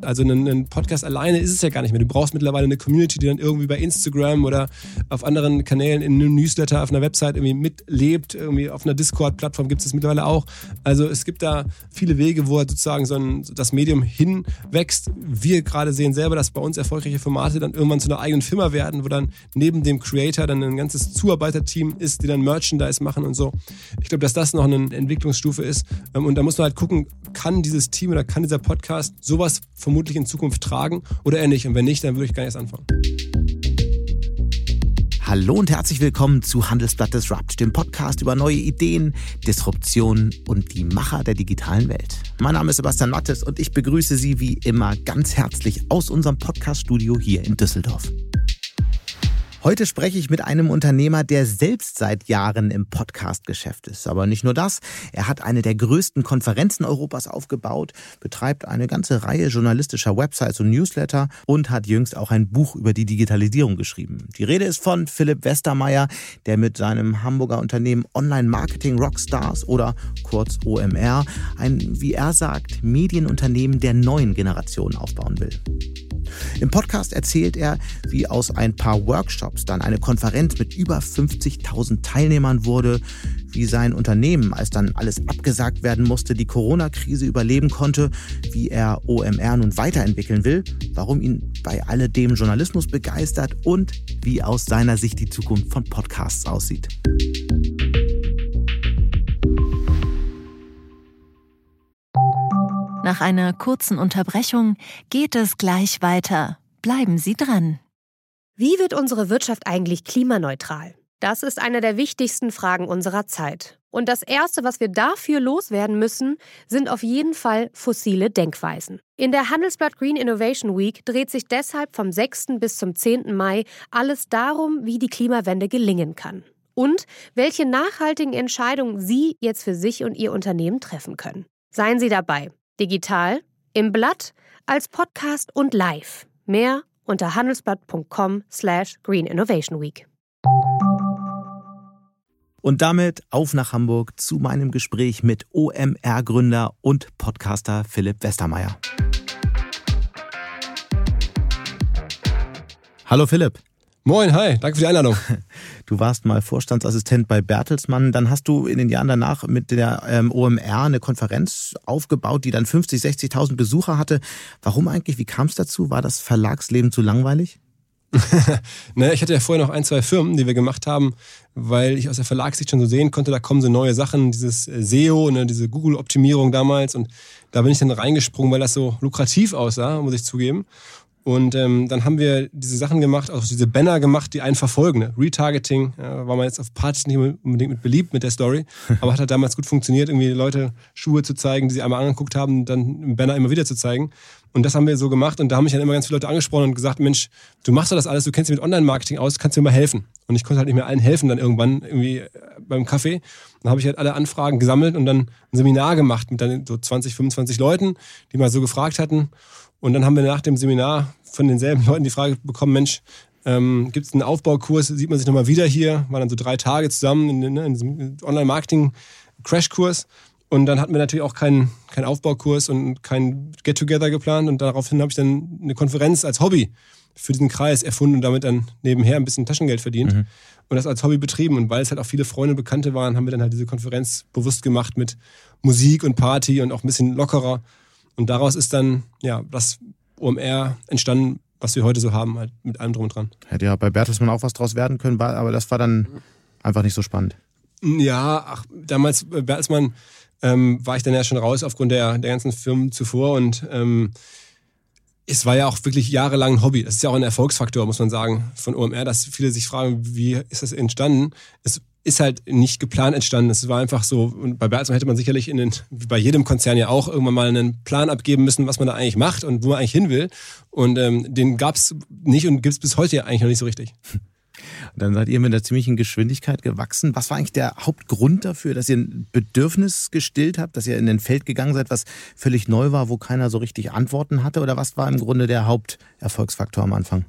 Also ein, Podcast alleine ist es ja gar nicht mehr. Du brauchst mittlerweile eine Community, die dann irgendwie bei Instagram oder auf anderen Kanälen in einem Newsletter, auf einer Website irgendwie mitlebt. Irgendwie auf einer Discord-Plattform gibt es mittlerweile auch. Also es gibt da viele Wege, wo sozusagen so ein, das Medium hinwächst. Wir gerade sehen selber, dass bei uns erfolgreiche Formate dann irgendwann zu einer eigenen Firma werden, wo dann neben dem Creator dann ein ganzes Zuarbeiterteam ist, die dann Merchandise machen und so. Ich glaube, dass das noch eine Entwicklungsstufe ist. Ähm, und da muss man halt gucken, kann dieses Team oder kann dieser Podcast sowas vermutlich in Zukunft tragen oder nicht. Und wenn nicht, dann würde ich gar nicht erst anfangen. Hallo und herzlich willkommen zu Handelsblatt Disrupt, dem Podcast über neue Ideen, Disruption und die Macher der digitalen Welt. Mein Name ist Sebastian Mattes und ich begrüße Sie wie immer ganz herzlich aus unserem Podcaststudio hier in Düsseldorf. Heute spreche ich mit einem Unternehmer, der selbst seit Jahren im Podcast-Geschäft ist. Aber nicht nur das, er hat eine der größten Konferenzen Europas aufgebaut, betreibt eine ganze Reihe journalistischer Websites und Newsletter und hat jüngst auch ein Buch über die Digitalisierung geschrieben. Die Rede ist von Philipp Westermeier, der mit seinem Hamburger Unternehmen Online Marketing Rockstars oder kurz OMR ein, wie er sagt, Medienunternehmen der neuen Generation aufbauen will. Im Podcast erzählt er, wie aus ein paar Workshops dann eine Konferenz mit über 50.000 Teilnehmern wurde, wie sein Unternehmen, als dann alles abgesagt werden musste, die Corona-Krise überleben konnte, wie er OMR nun weiterentwickeln will, warum ihn bei alledem Journalismus begeistert und wie aus seiner Sicht die Zukunft von Podcasts aussieht. Nach einer kurzen Unterbrechung geht es gleich weiter. Bleiben Sie dran. Wie wird unsere Wirtschaft eigentlich klimaneutral? Das ist eine der wichtigsten Fragen unserer Zeit. Und das Erste, was wir dafür loswerden müssen, sind auf jeden Fall fossile Denkweisen. In der Handelsblatt Green Innovation Week dreht sich deshalb vom 6. bis zum 10. Mai alles darum, wie die Klimawende gelingen kann. Und welche nachhaltigen Entscheidungen Sie jetzt für sich und Ihr Unternehmen treffen können. Seien Sie dabei. Digital, im Blatt, als Podcast und live. Mehr unter handelsblatt.com slash Green Innovation Week. Und damit auf nach Hamburg zu meinem Gespräch mit OMR-Gründer und Podcaster Philipp Westermeier. Hallo Philipp. Moin, hi, danke für die Einladung. Du warst mal Vorstandsassistent bei Bertelsmann, dann hast du in den Jahren danach mit der ähm, OMR eine Konferenz aufgebaut, die dann 50, 60.000 Besucher hatte. Warum eigentlich? Wie kam es dazu? War das Verlagsleben zu langweilig? naja, ich hatte ja vorher noch ein, zwei Firmen, die wir gemacht haben, weil ich aus der Verlagssicht schon so sehen konnte, da kommen so neue Sachen, dieses äh, SEO, ne, diese Google-Optimierung damals und da bin ich dann reingesprungen, weil das so lukrativ aussah, muss ich zugeben. Und ähm, dann haben wir diese Sachen gemacht, auch diese Banner gemacht, die einen verfolgen. Ne? Retargeting äh, war man jetzt auf Partys nicht unbedingt mit beliebt mit der Story, aber hat halt damals gut funktioniert, irgendwie Leute Schuhe zu zeigen, die sie einmal angeguckt haben, dann im Banner immer wieder zu zeigen. Und das haben wir so gemacht und da haben mich dann immer ganz viele Leute angesprochen und gesagt, Mensch, du machst doch das alles, du kennst dich mit Online-Marketing aus, kannst du mir mal helfen? Und ich konnte halt nicht mehr allen helfen dann irgendwann irgendwie äh, beim Kaffee. Dann habe ich halt alle Anfragen gesammelt und dann ein Seminar gemacht mit dann so 20, 25 Leuten, die mal so gefragt hatten. Und dann haben wir nach dem Seminar von denselben Leuten die Frage bekommen, Mensch, ähm, gibt es einen Aufbaukurs, sieht man sich nochmal wieder hier, waren dann so drei Tage zusammen in, ne, in diesem Online-Marketing-Crashkurs. Und dann hatten wir natürlich auch keinen, keinen Aufbaukurs und kein Get-Together geplant. Und daraufhin habe ich dann eine Konferenz als Hobby für diesen Kreis erfunden und damit dann nebenher ein bisschen Taschengeld verdient. Mhm. Und das als Hobby betrieben. Und weil es halt auch viele Freunde und Bekannte waren, haben wir dann halt diese Konferenz bewusst gemacht mit Musik und Party und auch ein bisschen lockerer. Und daraus ist dann ja das OMR entstanden, was wir heute so haben, halt mit allem drum und dran. Hätte ja bei Bertelsmann auch was draus werden können, aber das war dann einfach nicht so spannend. Ja, ach, damals bei Bertelsmann ähm, war ich dann ja schon raus aufgrund der, der ganzen Firmen zuvor und ähm, es war ja auch wirklich jahrelang ein Hobby. Das ist ja auch ein Erfolgsfaktor, muss man sagen, von OMR, dass viele sich fragen, wie ist das entstanden? Es ist halt nicht geplant entstanden. Es war einfach so, und bei Bertelsmann hätte man sicherlich in den, wie bei jedem Konzern ja auch, irgendwann mal einen Plan abgeben müssen, was man da eigentlich macht und wo man eigentlich hin will. Und ähm, den gab es nicht und gibt es bis heute ja eigentlich noch nicht so richtig. dann seid ihr mit einer ziemlichen Geschwindigkeit gewachsen. Was war eigentlich der Hauptgrund dafür, dass ihr ein Bedürfnis gestillt habt, dass ihr in ein Feld gegangen seid, was völlig neu war, wo keiner so richtig Antworten hatte? Oder was war im Grunde der Haupterfolgsfaktor am Anfang?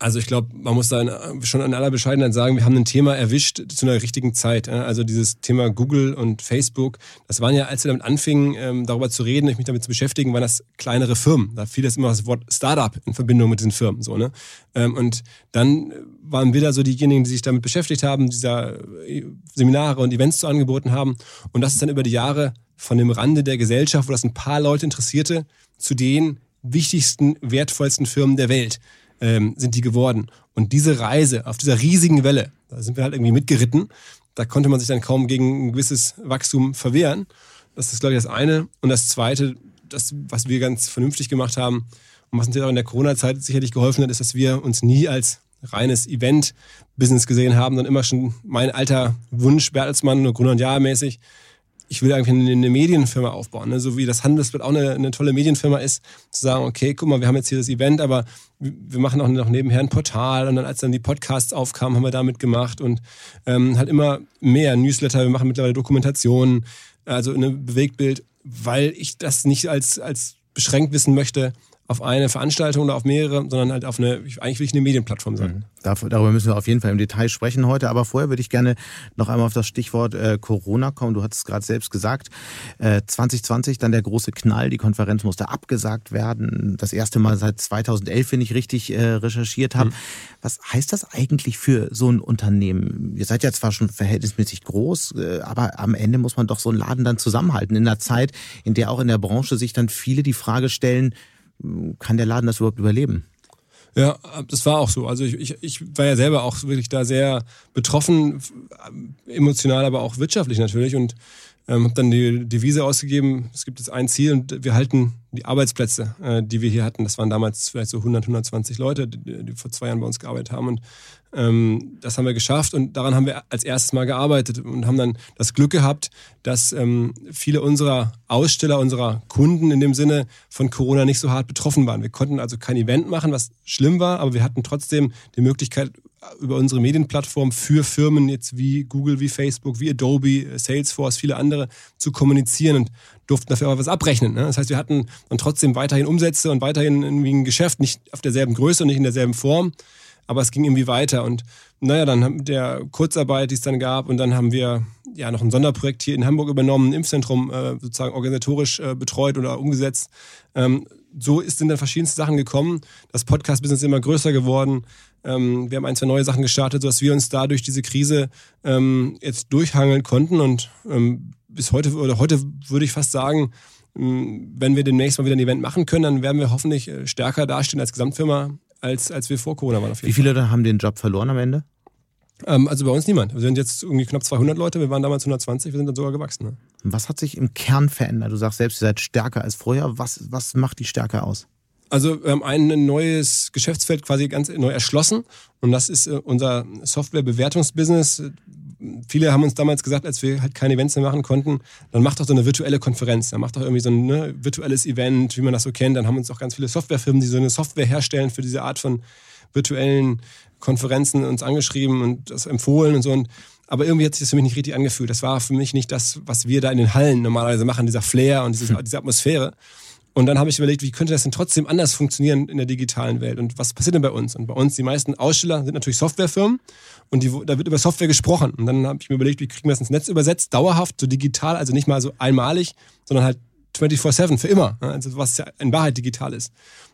Also ich glaube, man muss da schon in aller Bescheidenheit sagen, wir haben ein Thema erwischt zu einer richtigen Zeit. Also dieses Thema Google und Facebook, das waren ja, als wir damit anfingen, ähm, darüber zu reden, mich damit zu beschäftigen, waren das kleinere Firmen. Da fiel das immer das Wort Startup in Verbindung mit diesen Firmen. So, ne? Ähm, und dann waren wir da so diejenigen, die sich damit beschäftigt haben, dieser äh, Seminare und Events zu angeboten haben. Und das ist dann über die Jahre von dem Rande der Gesellschaft, wo das ein paar Leute interessierte, zu den wichtigsten, wertvollsten Firmen der Welt ähm, sind die geworden. Und diese Reise auf dieser riesigen Welle, da sind wir halt irgendwie mitgeritten. Da konnte man sich dann kaum gegen ein gewisses Wachstum verwehren. Das ist, glaube ich, das eine. Und das zweite, das, was wir ganz vernünftig gemacht haben und was uns jetzt auch in der Corona-Zeit sicherlich geholfen hat, ist, dass wir uns nie als reines Event-Business gesehen haben, sondern immer schon mein alter Wunsch, Bertelsmann, Gründer und Jahr mäßig, ich will eigentlich eine, eine Medienfirma aufbauen, ne? so wie das Handelsblatt auch eine, eine, tolle Medienfirma ist, zu sagen, okay, guck mal, wir haben jetzt hier das Event, aber wir machen auch noch nebenher ein Portal und dann als dann die Podcasts aufkamen, haben wir damit gemacht und ähm, halt immer mehr Newsletter, wir machen mittlerweile Dokumentationen, also ein Bewegtbild, weil ich das nicht als, als beschränkt wissen möchte, auf eine Veranstaltung oder auf mehrere, sondern halt auf eine, eigentlich will ich eine Medienplattform sein. Mhm. Darüber müssen wir auf jeden Fall im Detail sprechen heute, aber vorher würde ich gerne noch einmal auf das Stichwort äh, Corona kommen. Du hattest es gerade selbst gesagt, äh, 2020 dann der große Knall, die Konferenz musste abgesagt werden. Das erste Mal seit 2011, wenn ich richtig äh, recherchiert habe. Mhm. Was heißt das eigentlich für so ein Unternehmen? Ihr seid ja zwar schon verhältnismäßig groß, äh, aber am Ende muss man doch so einen Laden dann zusammenhalten. In einer Zeit, in der auch in der Branche sich dann viele die Frage stellen, kann der Laden das überhaupt überleben? Ja, das war auch so. Also ich, ich, ich war ja selber auch wirklich da sehr betroffen, emotional, aber auch wirtschaftlich natürlich und ähm, habe dann die Devise ausgegeben, es gibt jetzt ein Ziel und wir halten die Arbeitsplätze, äh, die wir hier hatten. Das waren damals vielleicht so 100, 120 Leute, die, die vor zwei Jahren bei uns gearbeitet haben und ähm, das haben wir geschafft und daran haben wir als erstes Mal gearbeitet und haben dann das Glück gehabt, dass ähm, viele unserer Aussteller, unserer Kunden in dem Sinne von Corona nicht so hart betroffen waren. Wir konnten also kein Event machen, was schlimm war, aber wir hatten trotzdem die Möglichkeit, über unsere Medienplattform für Firmen jetzt wie Google, wie Facebook, wie Adobe, Salesforce, viele andere zu kommunizieren und durften dafür aber was abrechnen. Ne? Das heißt, wir hatten dann trotzdem weiterhin Umsätze und weiterhin irgendwie ein Geschäft, nicht auf derselben Größe und nicht in derselben Form, aber es ging irgendwie weiter. Und naja, dann haben der Kurzarbeit, die es dann gab, und dann haben wir ja noch ein Sonderprojekt hier in Hamburg übernommen, ein Impfzentrum äh, sozusagen organisatorisch äh, betreut oder umgesetzt. Ähm, so ist sind dann verschiedenste Sachen gekommen. Das Podcast-Business ist immer größer geworden. Ähm, wir haben ein, zwei neue Sachen gestartet, sodass wir uns da durch diese Krise ähm, jetzt durchhangeln konnten. Und ähm, bis heute, oder heute würde ich fast sagen, ähm, wenn wir demnächst mal wieder ein Event machen können, dann werden wir hoffentlich äh, stärker dastehen als Gesamtfirma als, als wir vor Corona waren. Wie viele Fall. haben den Job verloren am Ende? Ähm, also bei uns niemand. Wir sind jetzt irgendwie knapp 200 Leute, wir waren damals 120, wir sind dann sogar gewachsen. Ne? Was hat sich im Kern verändert? Du sagst selbst, ihr seid stärker als vorher. Was, was macht die Stärke aus? Also wir haben ein neues Geschäftsfeld quasi ganz neu erschlossen und das ist äh, unser Softwarebewertungsbusiness. Viele haben uns damals gesagt, als wir halt keine Events mehr machen konnten, dann macht doch so eine virtuelle Konferenz, dann macht doch irgendwie so ein ne, virtuelles Event, wie man das so kennt. Dann haben uns auch ganz viele Softwarefirmen, die so eine Software herstellen für diese Art von virtuellen Konferenzen uns angeschrieben und das empfohlen und so. Und, aber irgendwie hat sich das für mich nicht richtig angefühlt. Das war für mich nicht das, was wir da in den Hallen normalerweise machen, dieser Flair und dieses, diese Atmosphäre. Und dann habe ich überlegt, wie könnte das denn trotzdem anders funktionieren in der digitalen Welt? Und was passiert denn bei uns? Und bei uns, die meisten Aussteller sind natürlich Softwarefirmen und die, da wird über Software gesprochen. Und dann habe ich mir überlegt, wie kriegen wir das ins Netz übersetzt, dauerhaft, so digital, also nicht mal so einmalig, sondern halt 24-7 für immer. Also was ja in Wahrheit digital ist.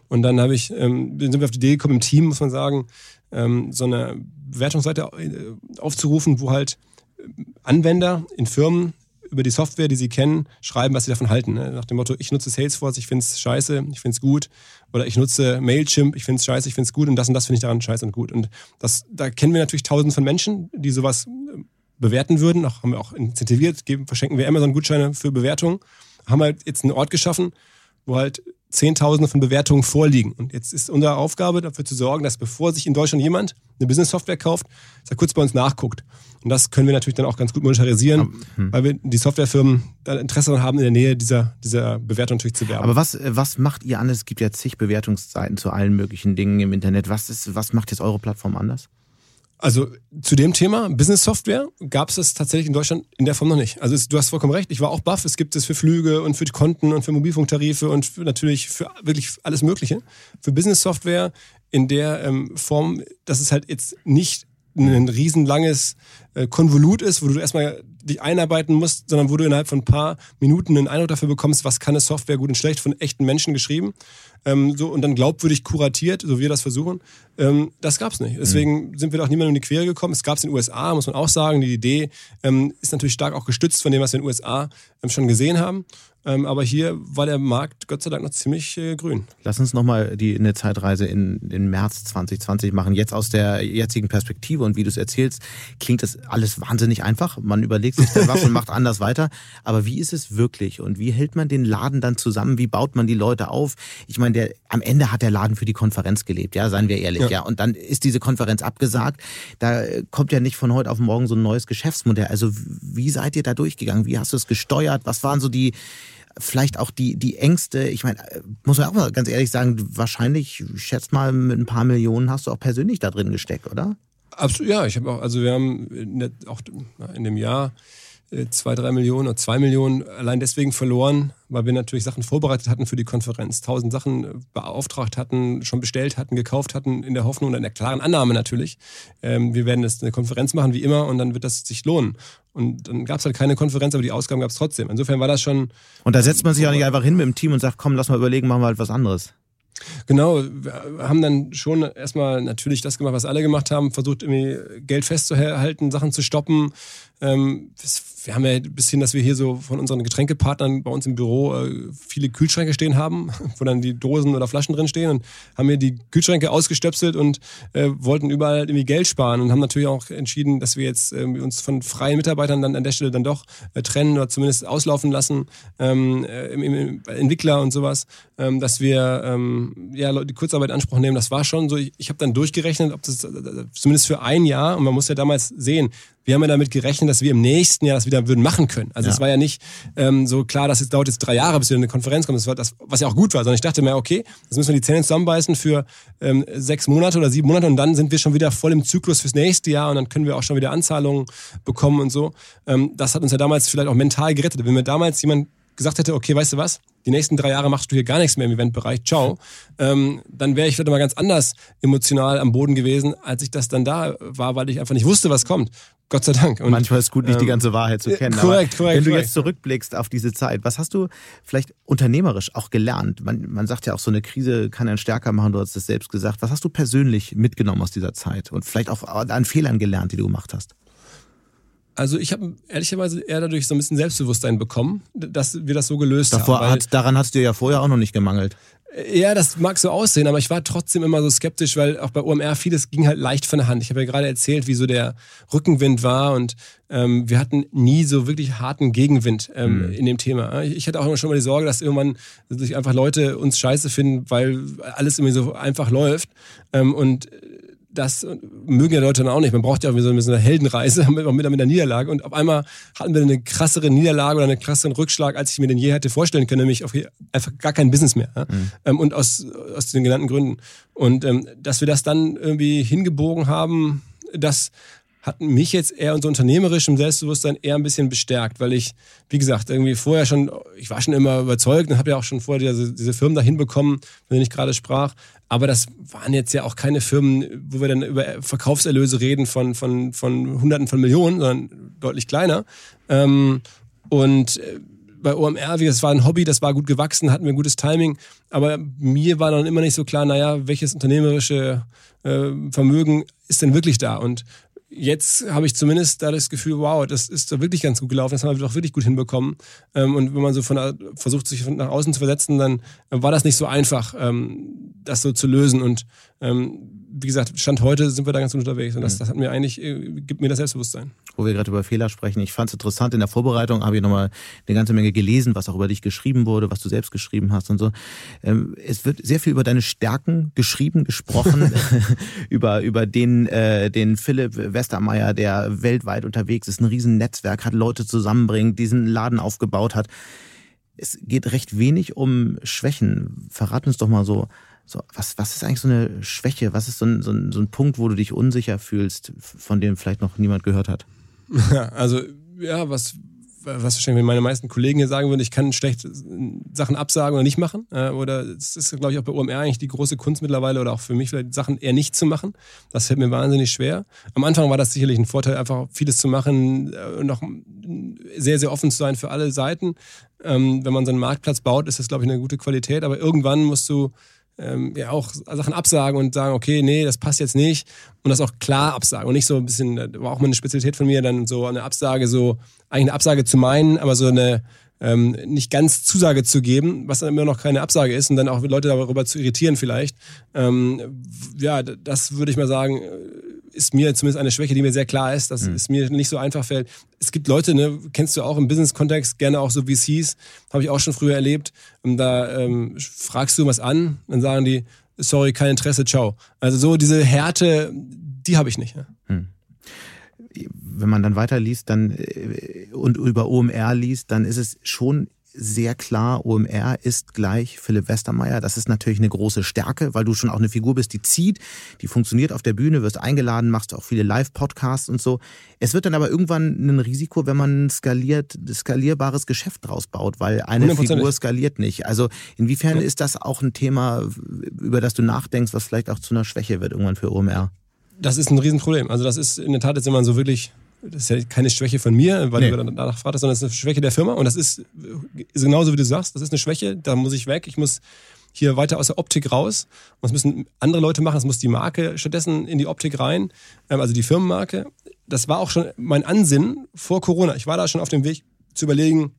Und dann habe ich, ähm, sind wir auf die Idee gekommen, im Team, muss man sagen, ähm, so eine Bewertungsseite äh, aufzurufen, wo halt Anwender in Firmen über die Software, die sie kennen, schreiben, was sie davon halten. Ne? Nach dem Motto, ich nutze Salesforce, ich finde es scheiße, ich finde es gut. Oder ich nutze Mailchimp, ich finde es scheiße, ich finde es gut und das und das finde ich daran scheiße und gut. Und das, da kennen wir natürlich tausend von Menschen, die sowas äh, bewerten würden. Auch, haben wir auch incentiviert, geben, verschenken wir Amazon-Gutscheine für Bewertungen. Haben halt jetzt einen Ort geschaffen, wo halt Zehntausende von Bewertungen vorliegen. Und jetzt ist unsere Aufgabe, dafür zu sorgen, dass bevor sich in Deutschland jemand eine Business-Software kauft, dass er kurz bei uns nachguckt. Und das können wir natürlich dann auch ganz gut monetarisieren, hm. weil wir die Softwarefirmen dann Interesse daran haben, in der Nähe dieser, dieser Bewertung natürlich zu werben. Aber was, was macht ihr anders? Es gibt ja zig Bewertungsseiten zu allen möglichen Dingen im Internet. Was, ist, was macht jetzt eure Plattform anders? Also zu dem Thema Business Software gab es das tatsächlich in Deutschland in der Form noch nicht. Also du hast vollkommen recht, ich war auch baff. Es gibt es für Flüge und für Konten und für Mobilfunktarife und für, natürlich für wirklich alles Mögliche. Für Business Software in der ähm, Form, dass es halt jetzt nicht ein riesenlanges äh, Konvolut ist, wo du erstmal dich einarbeiten musst, sondern wo du innerhalb von ein paar Minuten einen Eindruck dafür bekommst, was kann eine Software gut und schlecht von echten Menschen geschrieben ähm, so, und dann glaubwürdig kuratiert, so wie wir das versuchen. Ähm, das gab es nicht. Deswegen mhm. sind wir doch niemandem in die Quere gekommen. Es gab es in den USA, muss man auch sagen. Die Idee ähm, ist natürlich stark auch gestützt von dem, was wir in den USA ähm, schon gesehen haben. Ähm, aber hier war der Markt Gott sei Dank noch ziemlich äh, grün. Lass uns nochmal eine Zeitreise in den März 2020 machen. Jetzt aus der jetzigen Perspektive und wie du es erzählst, klingt das alles wahnsinnig einfach. Man überlegt sich da was und macht anders weiter. Aber wie ist es wirklich und wie hält man den Laden dann zusammen? Wie baut man die Leute auf? Ich meine, der, am Ende hat der Laden für die Konferenz gelebt, ja, seien wir ehrlich, ja. ja. Und dann ist diese Konferenz abgesagt. Da kommt ja nicht von heute auf morgen so ein neues Geschäftsmodell. Also wie seid ihr da durchgegangen? Wie hast du es gesteuert? Was waren so die vielleicht auch die, die Ängste, ich meine, muss man auch mal ganz ehrlich sagen, wahrscheinlich, ich schätze mal, mit ein paar Millionen hast du auch persönlich da drin gesteckt, oder? Absolut, ja. Ich habe auch, also wir haben auch in dem Jahr äh, zwei, drei Millionen oder zwei Millionen allein deswegen verloren, weil wir natürlich Sachen vorbereitet hatten für die Konferenz, tausend Sachen äh, beauftragt hatten, schon bestellt hatten, gekauft hatten, in der Hoffnung und in der klaren Annahme natürlich, ähm, wir werden jetzt eine Konferenz machen wie immer und dann wird das sich lohnen. Und dann gab es halt keine Konferenz, aber die Ausgaben gab es trotzdem. Insofern war das schon. Und da setzt man sich auch nicht einfach hin mit dem Team und sagt, komm, lass mal überlegen, machen wir halt was anderes. Genau, wir haben dann schon erstmal natürlich das gemacht, was alle gemacht haben, versucht irgendwie Geld festzuhalten, Sachen zu stoppen. Ähm, wir haben ja bis hin, dass wir hier so von unseren Getränkepartnern bei uns im Büro äh, viele Kühlschränke stehen haben, wo dann die Dosen oder Flaschen drin stehen und haben hier die Kühlschränke ausgestöpselt und äh, wollten überall irgendwie Geld sparen und haben natürlich auch entschieden, dass wir jetzt äh, uns von freien Mitarbeitern dann an der Stelle dann doch trennen oder zumindest auslaufen lassen, ähm, äh, Entwickler und sowas, ähm, dass wir ähm, ja die Kurzarbeit in Anspruch nehmen. Das war schon so. Ich, ich habe dann durchgerechnet, ob das äh, zumindest für ein Jahr und man muss ja damals sehen, wir haben ja damit gerechnet, dass wir im nächsten Jahr das wieder würden machen können. Also ja. es war ja nicht ähm, so klar, dass es dauert jetzt drei Jahre, bis wir in eine Konferenz kommen. Das war das, was ja auch gut war. Sondern ich dachte mir, okay, das müssen wir die Zähne zusammenbeißen für ähm, sechs Monate oder sieben Monate und dann sind wir schon wieder voll im Zyklus fürs nächste Jahr und dann können wir auch schon wieder Anzahlungen bekommen und so. Ähm, das hat uns ja damals vielleicht auch mental gerettet. Wenn mir damals jemand gesagt hätte, okay, weißt du was, die nächsten drei Jahre machst du hier gar nichts mehr im Eventbereich, ciao, ähm, dann wäre ich vielleicht mal ganz anders emotional am Boden gewesen, als ich das dann da war, weil ich einfach nicht wusste, was kommt. Gott sei Dank. Und, Manchmal ist es gut, nicht ähm, die ganze Wahrheit zu kennen. Korrekt, korrekt. Wenn du jetzt zurückblickst auf diese Zeit, was hast du vielleicht unternehmerisch auch gelernt? Man, man sagt ja auch, so eine Krise kann einen stärker machen, du hast es selbst gesagt. Was hast du persönlich mitgenommen aus dieser Zeit und vielleicht auch an Fehlern gelernt, die du gemacht hast? Also ich habe ehrlicherweise eher dadurch so ein bisschen Selbstbewusstsein bekommen, dass wir das so gelöst Davor haben. Hat, daran hast du ja vorher auch noch nicht gemangelt. Ja, das mag so aussehen, aber ich war trotzdem immer so skeptisch, weil auch bei OMR vieles ging halt leicht von der Hand. Ich habe ja gerade erzählt, wie so der Rückenwind war und ähm, wir hatten nie so wirklich harten Gegenwind ähm, mhm. in dem Thema. Ich hatte auch immer schon mal die Sorge, dass irgendwann sich einfach Leute uns scheiße finden, weil alles irgendwie so einfach läuft. Ähm, und das mögen ja Leute dann auch nicht. Man braucht ja auch so eine Heldenreise mit, mit einer Niederlage. Und auf einmal hatten wir eine krassere Niederlage oder einen krasseren Rückschlag, als ich mir den je hätte vorstellen können, nämlich auf einfach gar kein Business mehr. Mhm. Ähm, und aus, aus den genannten Gründen. Und ähm, dass wir das dann irgendwie hingebogen haben, das hat mich jetzt eher unser unternehmerischem Selbstbewusstsein eher ein bisschen bestärkt, weil ich, wie gesagt, irgendwie vorher schon, ich war schon immer überzeugt und habe ja auch schon vorher diese, diese Firmen da hinbekommen, von denen ich gerade sprach. Aber das waren jetzt ja auch keine Firmen, wo wir dann über Verkaufserlöse reden von, von, von Hunderten von Millionen, sondern deutlich kleiner. Ähm, und äh, bei OMR, wie das war ein Hobby, das war gut gewachsen, hatten wir ein gutes Timing. Aber mir war dann immer nicht so klar, naja, welches unternehmerische äh, Vermögen ist denn wirklich da? Und jetzt habe ich zumindest da das Gefühl, wow, das ist da wirklich ganz gut gelaufen, das haben wir doch wirklich gut hinbekommen. Ähm, und wenn man so von versucht, sich nach außen zu versetzen, dann war das nicht so einfach, ähm, das so zu lösen. Und ähm, wie gesagt, Stand heute sind wir da ganz gut unterwegs und das, mhm. das hat mir eigentlich, äh, gibt mir das Selbstbewusstsein. Wo wir gerade über Fehler sprechen, ich fand es interessant, in der Vorbereitung habe ich nochmal eine ganze Menge gelesen, was auch über dich geschrieben wurde, was du selbst geschrieben hast und so. Ähm, es wird sehr viel über deine Stärken geschrieben, gesprochen, über, über den, äh, den Philipp Westermeier, der weltweit unterwegs ist, ein Riesennetzwerk hat, Leute zusammenbringt, diesen Laden aufgebaut hat. Es geht recht wenig um Schwächen. Verrat uns doch mal so, so, was, was ist eigentlich so eine Schwäche? Was ist so ein, so, ein, so ein Punkt, wo du dich unsicher fühlst, von dem vielleicht noch niemand gehört hat? also, ja, was, was wahrscheinlich meine meisten Kollegen hier sagen würden, ich kann schlecht Sachen absagen oder nicht machen. Äh, oder es ist, glaube ich, auch bei OMR eigentlich die große Kunst mittlerweile oder auch für mich vielleicht Sachen eher nicht zu machen. Das fällt mir wahnsinnig schwer. Am Anfang war das sicherlich ein Vorteil, einfach vieles zu machen äh, und noch sehr, sehr offen zu sein für alle Seiten. Ähm, wenn man so einen Marktplatz baut, ist das, glaube ich, eine gute Qualität. Aber irgendwann musst du ähm, ja auch Sachen absagen und sagen, okay, nee, das passt jetzt nicht und das auch klar absagen und nicht so ein bisschen, das war auch mal eine Spezialität von mir, dann so eine Absage, so eigentlich eine Absage zu meinen, aber so eine ähm, nicht ganz Zusage zu geben, was dann immer noch keine Absage ist und dann auch Leute darüber zu irritieren vielleicht. Ähm, ja, das würde ich mal sagen, ist mir zumindest eine Schwäche, die mir sehr klar ist, dass mhm. es mir nicht so einfach fällt. Es gibt Leute, ne, kennst du auch im Business-Kontext, gerne auch so VCs, habe ich auch schon früher erlebt. Und da ähm, fragst du was an, dann sagen die, sorry, kein Interesse, ciao. Also so diese Härte, die habe ich nicht. Ne? Mhm wenn man dann weiterliest dann, äh, und über OMR liest, dann ist es schon sehr klar, OMR ist gleich Philipp Westermeier. Das ist natürlich eine große Stärke, weil du schon auch eine Figur bist, die zieht, die funktioniert auf der Bühne, wirst eingeladen, machst auch viele Live-Podcasts und so. Es wird dann aber irgendwann ein Risiko, wenn man ein skaliert, skalierbares Geschäft draus baut, weil eine Figur skaliert nicht. Also inwiefern ja. ist das auch ein Thema, über das du nachdenkst, was vielleicht auch zu einer Schwäche wird irgendwann für OMR? Das ist ein Riesenproblem. Also das ist in der Tat jetzt, wenn man so wirklich das ist ja keine Schwäche von mir, weil nee. du danach fragst, sondern das ist eine Schwäche der Firma. Und das ist, ist genauso, wie du sagst, das ist eine Schwäche, da muss ich weg. Ich muss hier weiter aus der Optik raus. Und das müssen andere Leute machen. Das muss die Marke stattdessen in die Optik rein, ähm, also die Firmenmarke. Das war auch schon mein Ansinnen vor Corona. Ich war da schon auf dem Weg zu überlegen,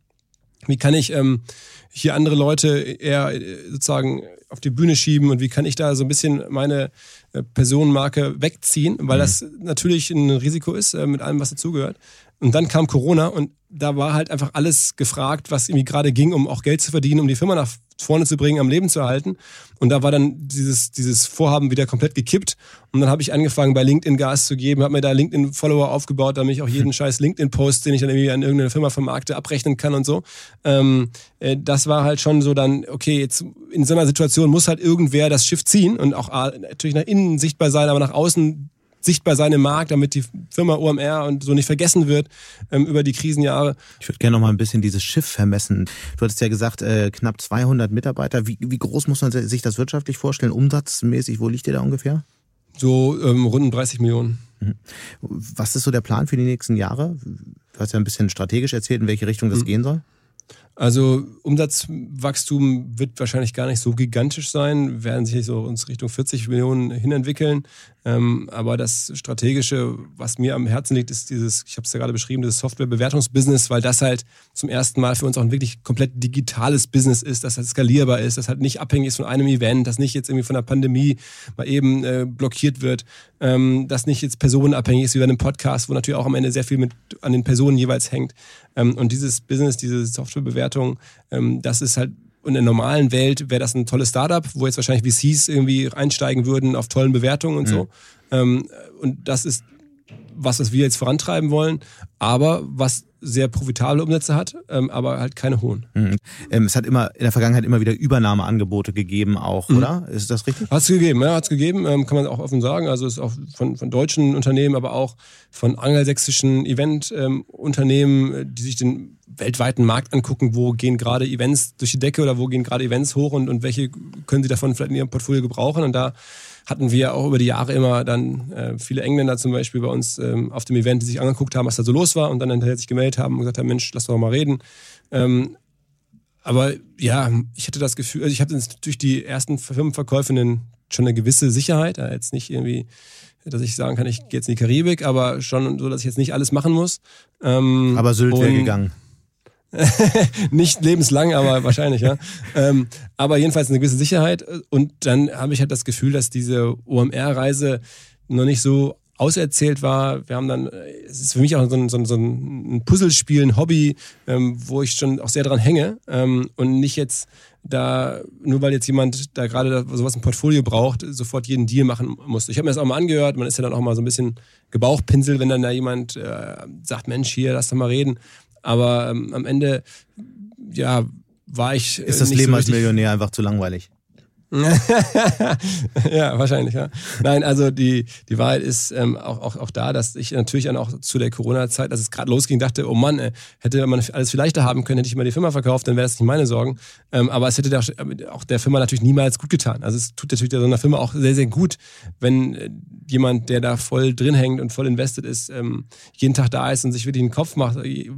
wie kann ich ähm, hier andere Leute eher äh, sozusagen auf die Bühne schieben und wie kann ich da so ein bisschen meine äh, Personenmarke wegziehen, weil mhm. das natürlich ein Risiko ist äh, mit allem, was dazugehört. Und dann kam Corona und da war halt einfach alles gefragt, was irgendwie gerade ging, um auch Geld zu verdienen, um die Firma nach vorne zu bringen, am Leben zu erhalten. Und da war dann dieses, dieses Vorhaben wieder komplett gekippt. Und dann habe ich angefangen, bei LinkedIn Gas zu geben, habe mir da LinkedIn-Follower aufgebaut, damit ich auch jeden scheiß LinkedIn-Post, den ich dann irgendwie an irgendeine Firma vermarkte, abrechnen kann und so. Ähm, äh, das war halt schon so dann, okay, jetzt in so einer Situation muss halt irgendwer das Schiff ziehen und auch natürlich nach innen sichtbar sein, aber nach außen sichtbar sein im Markt, damit die Firma OMR und so nicht vergessen wird ähm, über die Krisenjahre. Ich würde gerne noch mal ein bisschen dieses Schiff vermessen. Du hattest ja gesagt, äh, knapp 200 Mitarbeiter. Wie, wie groß muss man sich das wirtschaftlich vorstellen? Umsatzmäßig, wo liegt ihr da ungefähr? So ähm, rund 30 Millionen. Mhm. Was ist so der Plan für die nächsten Jahre? Du hast ja ein bisschen strategisch erzählt, in welche Richtung das mhm. gehen soll. Also Umsatzwachstum wird wahrscheinlich gar nicht so gigantisch sein, werden sich so uns Richtung 40 Millionen hinentwickeln. Ähm, aber das Strategische, was mir am Herzen liegt, ist dieses, ich habe es ja gerade beschrieben, dieses Softwarebewertungsbusiness, weil das halt zum ersten Mal für uns auch ein wirklich komplett digitales Business ist, das halt skalierbar ist, das halt nicht abhängig ist von einem Event, das nicht jetzt irgendwie von der Pandemie mal eben äh, blockiert wird, ähm, das nicht jetzt personenabhängig ist wie bei einem Podcast, wo natürlich auch am Ende sehr viel mit an den Personen jeweils hängt. Ähm, und dieses Business, diese Softwarebewertung, ähm, das ist halt in der normalen Welt wäre das ein tolles Startup, wo jetzt wahrscheinlich VCs irgendwie einsteigen würden auf tollen Bewertungen und mhm. so. Ähm, und das ist was, was wir jetzt vorantreiben wollen, aber was sehr profitable Umsätze hat, ähm, aber halt keine hohen. Mhm. Ähm, es hat immer in der Vergangenheit immer wieder Übernahmeangebote gegeben, auch, mhm. oder? Ist das richtig? Hat es gegeben, ja, hat es gegeben, ähm, kann man auch offen sagen. Also es ist auch von, von deutschen Unternehmen, aber auch von angelsächsischen Event-Unternehmen, ähm, die sich den weltweiten Markt angucken, wo gehen gerade Events durch die Decke oder wo gehen gerade Events hoch und, und welche können sie davon vielleicht in ihrem Portfolio gebrauchen. Und da hatten wir auch über die Jahre immer dann äh, viele Engländer zum Beispiel bei uns ähm, auf dem Event, die sich angeguckt haben, was da so los war und dann hinterher sich gemeldet haben und gesagt haben, Mensch, lass doch mal reden. Ähm, aber ja, ich hatte das Gefühl, also ich habe durch die ersten Firmenverkäufe schon eine gewisse Sicherheit, jetzt nicht irgendwie, dass ich sagen kann, ich gehe jetzt in die Karibik, aber schon so, dass ich jetzt nicht alles machen muss. Ähm, aber Sylt wäre gegangen. nicht lebenslang, aber wahrscheinlich, ja. Ähm, aber jedenfalls eine gewisse Sicherheit. Und dann habe ich halt das Gefühl, dass diese OMR-Reise noch nicht so auserzählt war. Wir haben dann, es ist für mich auch so ein, so ein, so ein Puzzlespiel, ein Hobby, ähm, wo ich schon auch sehr dran hänge ähm, und nicht jetzt da, nur weil jetzt jemand da gerade sowas im Portfolio braucht, sofort jeden Deal machen muss. Ich habe mir das auch mal angehört, man ist ja dann auch mal so ein bisschen gebauchpinselt, wenn dann da jemand äh, sagt, Mensch, hier, lass doch mal reden. Aber ähm, am Ende, ja, war ich. Äh, Ist das Leben so als Millionär einfach zu langweilig? ja, wahrscheinlich, ja. Nein, also die, die Wahrheit ist ähm, auch, auch, auch da, dass ich natürlich dann auch zu der Corona-Zeit, als es gerade losging, dachte, oh Mann, ey, hätte man alles viel leichter haben können, hätte ich mal die Firma verkauft, dann wäre das nicht meine Sorgen. Ähm, aber es hätte auch der Firma natürlich niemals gut getan. Also es tut natürlich so einer Firma auch sehr, sehr gut, wenn äh, jemand, der da voll drin hängt und voll invested ist, ähm, jeden Tag da ist und sich wirklich den Kopf macht, äh,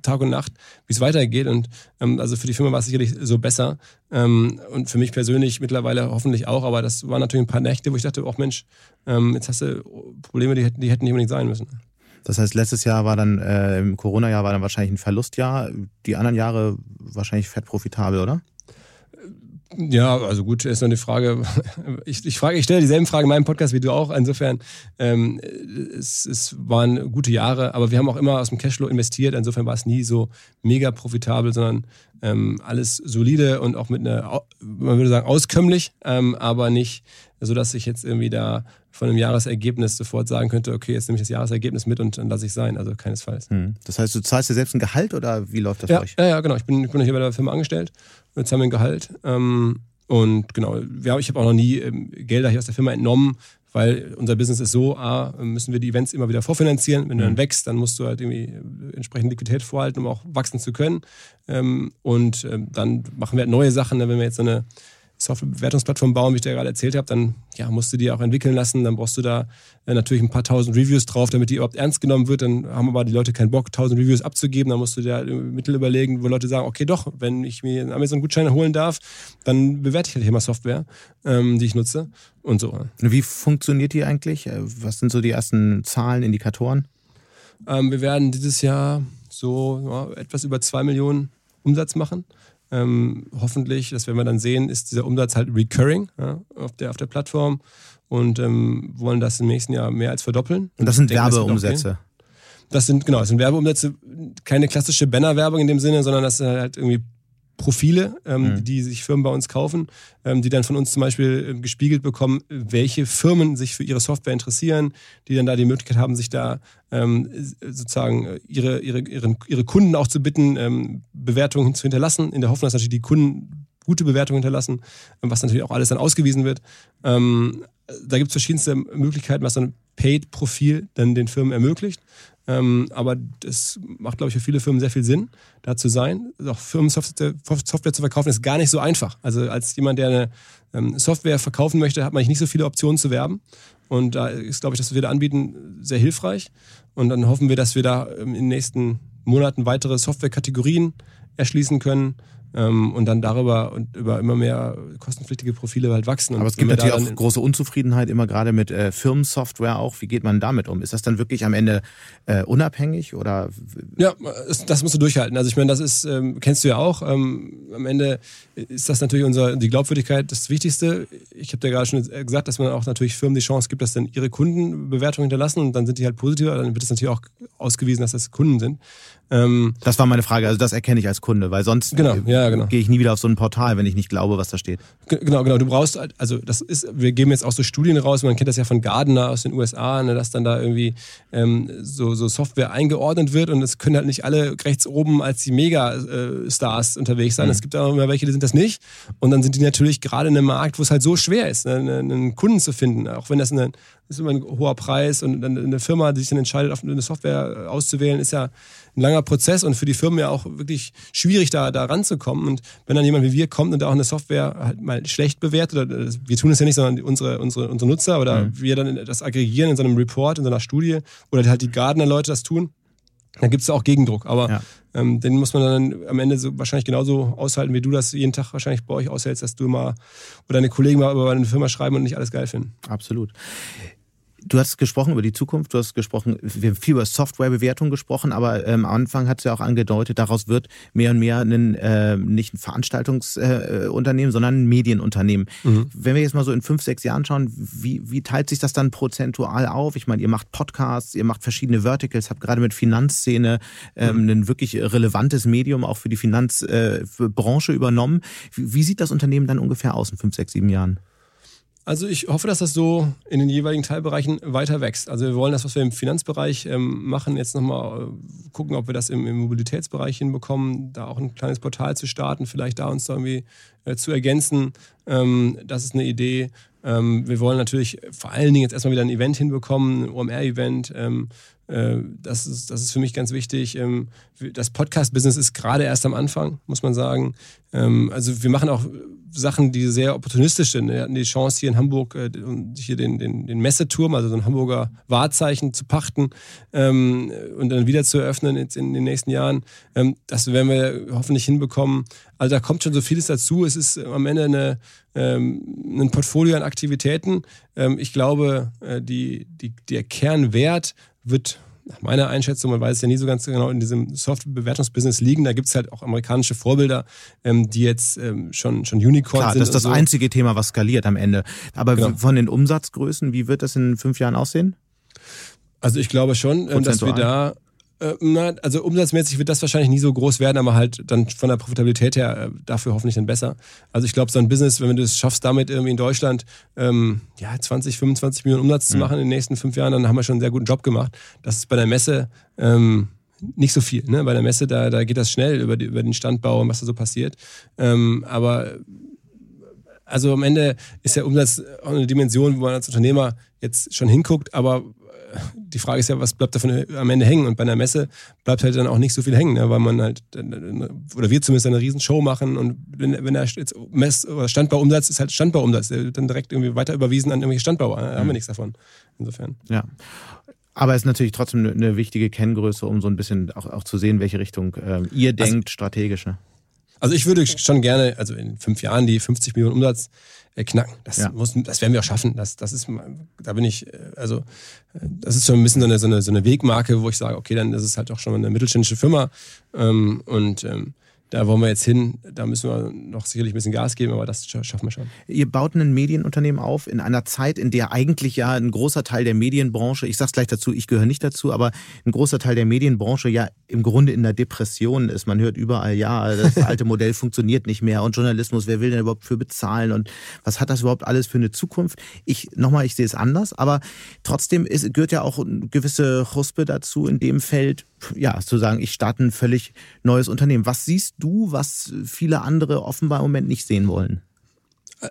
Tag und Nacht, wie es weitergeht. Und ähm, also für die Firma war es sicherlich so besser. Ähm, und für mich persönlich mittlerweile hoffentlich auch, aber das waren natürlich ein paar Nächte, wo ich dachte, oh Mensch, ähm, jetzt hast du Probleme, die hätten, die hätten nicht unbedingt sein müssen. Das heißt, letztes Jahr war dann, äh, im Corona-Jahr war dann wahrscheinlich ein Verlustjahr, die anderen Jahre wahrscheinlich fett profitabel, oder? Ja, also gut, ist noch die Frage. Ich, ich frage, ich stelle dieselben Fragen in meinem Podcast wie du auch. Insofern, ähm, es, es waren gute Jahre, aber wir haben auch immer aus dem Cashflow investiert. Insofern war es nie so mega profitabel, sondern ähm, alles solide und auch mit einer, man würde sagen, auskömmlich, ähm, aber nicht so, dass ich jetzt irgendwie da von einem Jahresergebnis sofort sagen könnte, okay, jetzt nehme ich das Jahresergebnis mit und dann lasse ich sein. Also keinesfalls. Hm. Das heißt, du zahlst dir selbst ein Gehalt oder wie läuft das ja, für euch? Ja, ja, genau. Ich bin, ich bin hier bei der Firma angestellt und zahlen mir ein Gehalt. Ähm, und genau, wir, ich habe auch noch nie ähm, Gelder hier aus der Firma entnommen, weil unser Business ist so, A, müssen wir die Events immer wieder vorfinanzieren. Wenn du dann mhm. wächst, dann musst du halt irgendwie äh, entsprechend Liquidität vorhalten, um auch wachsen zu können. Ähm, und ähm, dann machen wir halt neue Sachen, ne? wenn wir jetzt so eine Softwarebewertungsplattform bauen, wie ich dir gerade erzählt habe, dann ja, musst du die auch entwickeln lassen. Dann brauchst du da äh, natürlich ein paar tausend Reviews drauf, damit die überhaupt ernst genommen wird. Dann haben aber die Leute keinen Bock, tausend Reviews abzugeben. Dann musst du dir Mittel überlegen, wo Leute sagen, okay, doch, wenn ich mir einen Amazon-Gutschein holen darf, dann bewerte ich halt hier mal Software, ähm, die ich nutze und so. Wie funktioniert die eigentlich? Äh, was sind so die ersten Zahlen, Indikatoren? Ähm, wir werden dieses Jahr so ja, etwas über zwei Millionen Umsatz machen. Ähm, hoffentlich, das werden wir dann sehen, ist dieser Umsatz halt recurring ja, auf, der, auf der Plattform und ähm, wollen das im nächsten Jahr mehr als verdoppeln. Und das sind denke, Werbeumsätze? Das sind, genau, das sind Werbeumsätze, keine klassische Bannerwerbung in dem Sinne, sondern das sind halt irgendwie Profile, ähm, mhm. die sich Firmen bei uns kaufen, ähm, die dann von uns zum Beispiel äh, gespiegelt bekommen, welche Firmen sich für ihre Software interessieren, die dann da die Möglichkeit haben, sich da ähm, sozusagen äh, ihre, ihre, ihre, ihre Kunden auch zu bitten, ähm, Bewertungen zu hinterlassen, in der Hoffnung, dass natürlich die Kunden gute Bewertungen hinterlassen, was natürlich auch alles dann ausgewiesen wird. Ähm, da gibt es verschiedenste Möglichkeiten, was so ein Paid-Profil dann den Firmen ermöglicht. Ähm, aber das macht, glaube ich, für viele Firmen sehr viel Sinn, da zu sein. Auch Firmensoftware Software zu verkaufen ist gar nicht so einfach. Also als jemand, der eine ähm, Software verkaufen möchte, hat man nicht so viele Optionen zu werben. Und da ist, glaube ich, das, was wir da anbieten, sehr hilfreich. Und dann hoffen wir, dass wir da ähm, in den nächsten Monaten weitere Softwarekategorien erschließen können ähm, und dann darüber und über immer mehr kostenpflichtige Profile halt wachsen. Aber es gibt natürlich auch große Unzufriedenheit immer gerade mit äh, Firmensoftware auch. Wie geht man damit um? Ist das dann wirklich am Ende äh, unabhängig oder? Ja, das musst du durchhalten. Also ich meine, das ist ähm, kennst du ja auch. Ähm, am Ende ist das natürlich unser die Glaubwürdigkeit das Wichtigste. Ich habe dir gerade schon gesagt, dass man auch natürlich Firmen die Chance gibt, dass dann ihre Kunden Bewertungen hinterlassen und dann sind die halt positiver. Dann wird es natürlich auch ausgewiesen, dass das Kunden sind. Ähm, das war meine Frage. Also das erkenne ich als Kunde, weil sonst genau, ja, genau. gehe ich nie wieder auf so ein Portal, wenn ich nicht glaube, was da steht. Genau, genau. Du brauchst, halt, also das ist, wir geben jetzt auch so Studien raus. Man kennt das ja von Gardner aus den USA, ne, dass dann da irgendwie ähm, so, so Software eingeordnet wird und es können halt nicht alle rechts oben als die Mega-Stars unterwegs sein. Mhm. Es gibt auch immer welche, die sind das nicht. Und dann sind die natürlich gerade in einem Markt, wo es halt so schwer ist, ne, einen Kunden zu finden, auch wenn das eine ist immer ein hoher Preis und eine Firma, die sich dann entscheidet, auf eine Software auszuwählen, ist ja ein langer Prozess und für die Firmen ja auch wirklich schwierig, da, da ranzukommen. Und wenn dann jemand wie wir kommt und auch eine Software halt mal schlecht bewertet, oder wir tun es ja nicht, sondern unsere, unsere, unsere Nutzer oder mhm. wir dann das aggregieren in so einem Report, in so einer Studie oder halt die Gardner-Leute das tun, dann gibt es auch Gegendruck. Aber ja. ähm, den muss man dann am Ende so wahrscheinlich genauso aushalten, wie du das jeden Tag wahrscheinlich bei euch aushältst, dass du mal oder deine Kollegen mal über eine Firma schreiben und nicht alles geil finden. Absolut. Du hast gesprochen über die Zukunft, du hast gesprochen, wir haben viel über Softwarebewertung gesprochen, aber ähm, am Anfang hat es ja auch angedeutet, daraus wird mehr und mehr ein, äh, nicht ein Veranstaltungsunternehmen, äh, sondern ein Medienunternehmen. Mhm. Wenn wir jetzt mal so in fünf, sechs Jahren schauen, wie, wie teilt sich das dann prozentual auf? Ich meine, ihr macht Podcasts, ihr macht verschiedene Verticals, habt gerade mit Finanzszene ähm, mhm. ein wirklich relevantes Medium auch für die Finanzbranche äh, übernommen. Wie, wie sieht das Unternehmen dann ungefähr aus in fünf, sechs, sieben Jahren? Also ich hoffe, dass das so in den jeweiligen Teilbereichen weiter wächst. Also wir wollen das, was wir im Finanzbereich ähm, machen, jetzt nochmal äh, gucken, ob wir das im, Mobilitätsbereich hinbekommen, da auch ein kleines Portal zu starten, vielleicht da uns da irgendwie äh, zu ergänzen. Ähm, das ist eine Idee. Ähm, wir wollen natürlich vor allen Dingen jetzt erstmal wieder ein Event hinbekommen, ein OMR-Event. Äh, das, ist, das ist für mich ganz wichtig. Ähm, das Podcast-Business ist gerade erst am Anfang, muss man sagen. Ähm, also wir machen auch Sachen, die sehr opportunistisch sind. Wir hatten die Chance hier in Hamburg, äh, hier den, den, den Messeturm, also so ein Hamburger Wahrzeichen zu pachten ähm, und dann wieder zu eröffnen in den nächsten Jahren. Das werden wir hoffentlich hinbekommen. Also da kommt schon so vieles dazu. Es ist am Ende eine, ein Portfolio an Aktivitäten. Ich glaube, äh, die, die, der Kernwert wird nach meiner Einschätzung, man weiß es ja nie so ganz genau, in diesem Softwarebewertungsbusiness liegen. Da gibt es halt auch amerikanische Vorbilder, ähm, die jetzt ähm, schon, schon Unicorn Klar, sind. Das ist das so. einzige Thema, was skaliert am Ende. Aber genau. von den Umsatzgrößen, wie wird das in fünf Jahren aussehen? Also ich glaube schon, ähm, dass wir da äh, na, also umsatzmäßig wird das wahrscheinlich nie so groß werden, aber halt dann von der Profitabilität her äh, dafür hoffentlich dann besser. Also ich glaube, so ein Business, wenn du es schaffst, damit irgendwie in Deutschland ähm, ja, 20, 25 Millionen Umsatz zu machen in den nächsten fünf Jahren, dann haben wir schon einen sehr guten Job gemacht. Das ist bei der Messe ähm, nicht so viel. Ne? Bei der Messe, da, da geht das schnell über, die, über den Standbau und was da so passiert. Ähm, aber also am Ende ist der Umsatz auch eine Dimension, wo man als Unternehmer jetzt schon hinguckt, aber die Frage ist ja, was bleibt davon am Ende hängen? Und bei einer Messe bleibt halt dann auch nicht so viel hängen, ne? weil man halt, oder wir zumindest eine riesen Show machen und wenn, wenn der jetzt Mess- oder Standbauumsatz ist halt Standbauumsatz, der wird dann direkt irgendwie weiter überwiesen an irgendwelche Standbauer. Da haben wir mhm. nichts davon. Insofern. Ja. Aber es ist natürlich trotzdem eine wichtige Kenngröße, um so ein bisschen auch, auch zu sehen, welche Richtung äh, ihr also denkt, also, strategisch. Ne? Also ich würde schon gerne, also in fünf Jahren die 50 Millionen Umsatz knacken. Das, ja. muss, das werden wir auch schaffen. Das, das ist, da bin ich, äh, also äh, das ist schon ein bisschen so eine, so eine, so eine Wegmarke, wo ich sage, okay, dann ist es halt auch schon eine mittelständische Firma. Ähm, und ähm, da wollen wir jetzt hin. Da müssen wir noch sicherlich ein bisschen Gas geben, aber das schaffen wir schon. Ihr baut ein Medienunternehmen auf in einer Zeit, in der eigentlich ja ein großer Teil der Medienbranche, ich sag's gleich dazu, ich gehöre nicht dazu, aber ein großer Teil der Medienbranche ja im Grunde in der Depression ist. Man hört überall, ja, das alte Modell funktioniert nicht mehr und Journalismus, wer will denn überhaupt für bezahlen und was hat das überhaupt alles für eine Zukunft? Ich, nochmal, ich sehe es anders, aber trotzdem ist, gehört ja auch eine gewisse Huspe dazu in dem Feld, ja, zu sagen, ich starte ein völlig neues Unternehmen. Was siehst du, was viele andere offenbar im Moment nicht sehen wollen?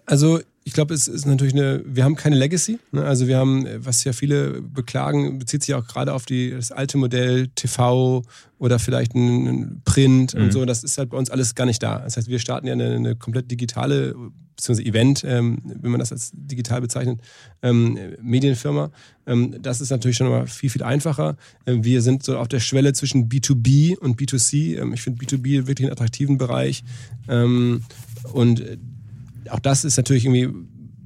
Also ich glaube, es ist natürlich eine, wir haben keine Legacy. Ne? Also wir haben, was ja viele beklagen, bezieht sich auch gerade auf die, das alte Modell TV oder vielleicht ein Print mhm. und so. Das ist halt bei uns alles gar nicht da. Das heißt, wir starten ja eine, eine komplett digitale, beziehungsweise Event, ähm, wenn man das als digital bezeichnet, ähm, Medienfirma. Ähm, das ist natürlich schon mal viel, viel einfacher. Ähm, wir sind so auf der Schwelle zwischen B2B und B2C. Ähm, ich finde B2B wirklich einen attraktiven Bereich. Ähm, und auch das ist natürlich irgendwie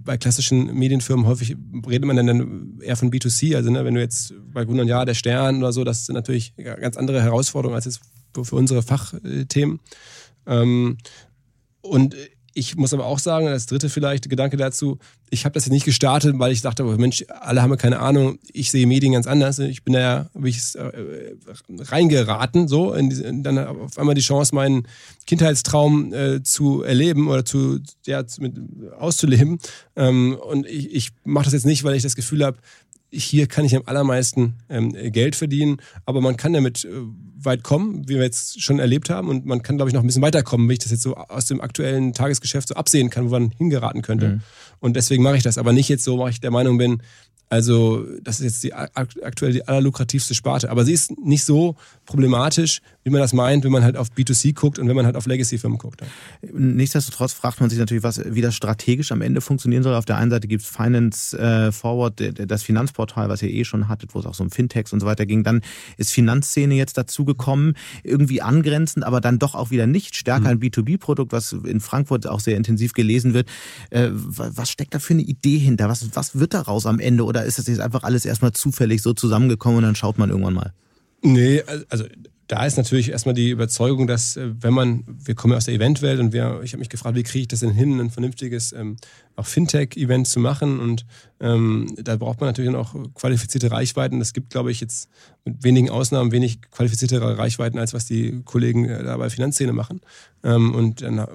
bei klassischen Medienfirmen häufig redet man dann eher von B2C. Also ne, wenn du jetzt bei Grund und Jahr der Stern oder so, das sind natürlich ganz andere Herausforderungen als jetzt für unsere Fachthemen. Ähm, und ich muss aber auch sagen, das dritte vielleicht Gedanke dazu, ich habe das jetzt nicht gestartet, weil ich dachte, oh Mensch, alle haben ja keine Ahnung, ich sehe Medien ganz anders. Ich bin da ja ich, äh, reingeraten, so, in diese, dann auf einmal die Chance, meinen Kindheitstraum äh, zu erleben oder zu, ja, mit, auszuleben. Ähm, und ich, ich mache das jetzt nicht, weil ich das Gefühl habe, hier kann ich am allermeisten ähm, Geld verdienen, aber man kann damit äh, weit kommen, wie wir jetzt schon erlebt haben. Und man kann, glaube ich, noch ein bisschen weiterkommen, wenn ich das jetzt so aus dem aktuellen Tagesgeschäft so absehen kann, wo man hingeraten könnte. Mhm. Und deswegen mache ich das. Aber nicht jetzt so, weil ich der Meinung bin, also das ist jetzt die aktuell die allerlukrativste Sparte. Aber sie ist nicht so problematisch, wie man das meint, wenn man halt auf B2C guckt und wenn man halt auf Legacy-Firmen guckt. Nichtsdestotrotz fragt man sich natürlich, was, wie das strategisch am Ende funktionieren soll. Auf der einen Seite gibt es Finance äh, Forward, das Finanzportal, was ihr eh schon hattet, wo es auch so um Fintechs und so weiter ging. Dann ist Finanzszene jetzt dazugekommen, irgendwie angrenzend, aber dann doch auch wieder nicht. Stärker mhm. ein B2B-Produkt, was in Frankfurt auch sehr intensiv gelesen wird. Äh, was steckt da für eine Idee hinter? Was, was wird daraus am Ende? Oder ist das jetzt einfach alles erstmal zufällig so zusammengekommen und dann schaut man irgendwann mal? Nee, also da ist natürlich erstmal die Überzeugung, dass äh, wenn man, wir kommen ja aus der Eventwelt und wir, ich habe mich gefragt, wie kriege ich das denn hin, ein vernünftiges ähm, auch Fintech-Event zu machen und ähm, da braucht man natürlich auch qualifizierte Reichweiten. Es gibt, glaube ich, jetzt mit wenigen Ausnahmen wenig qualifiziertere Reichweiten, als was die Kollegen äh, da bei Finanzszene machen. Ähm, und dann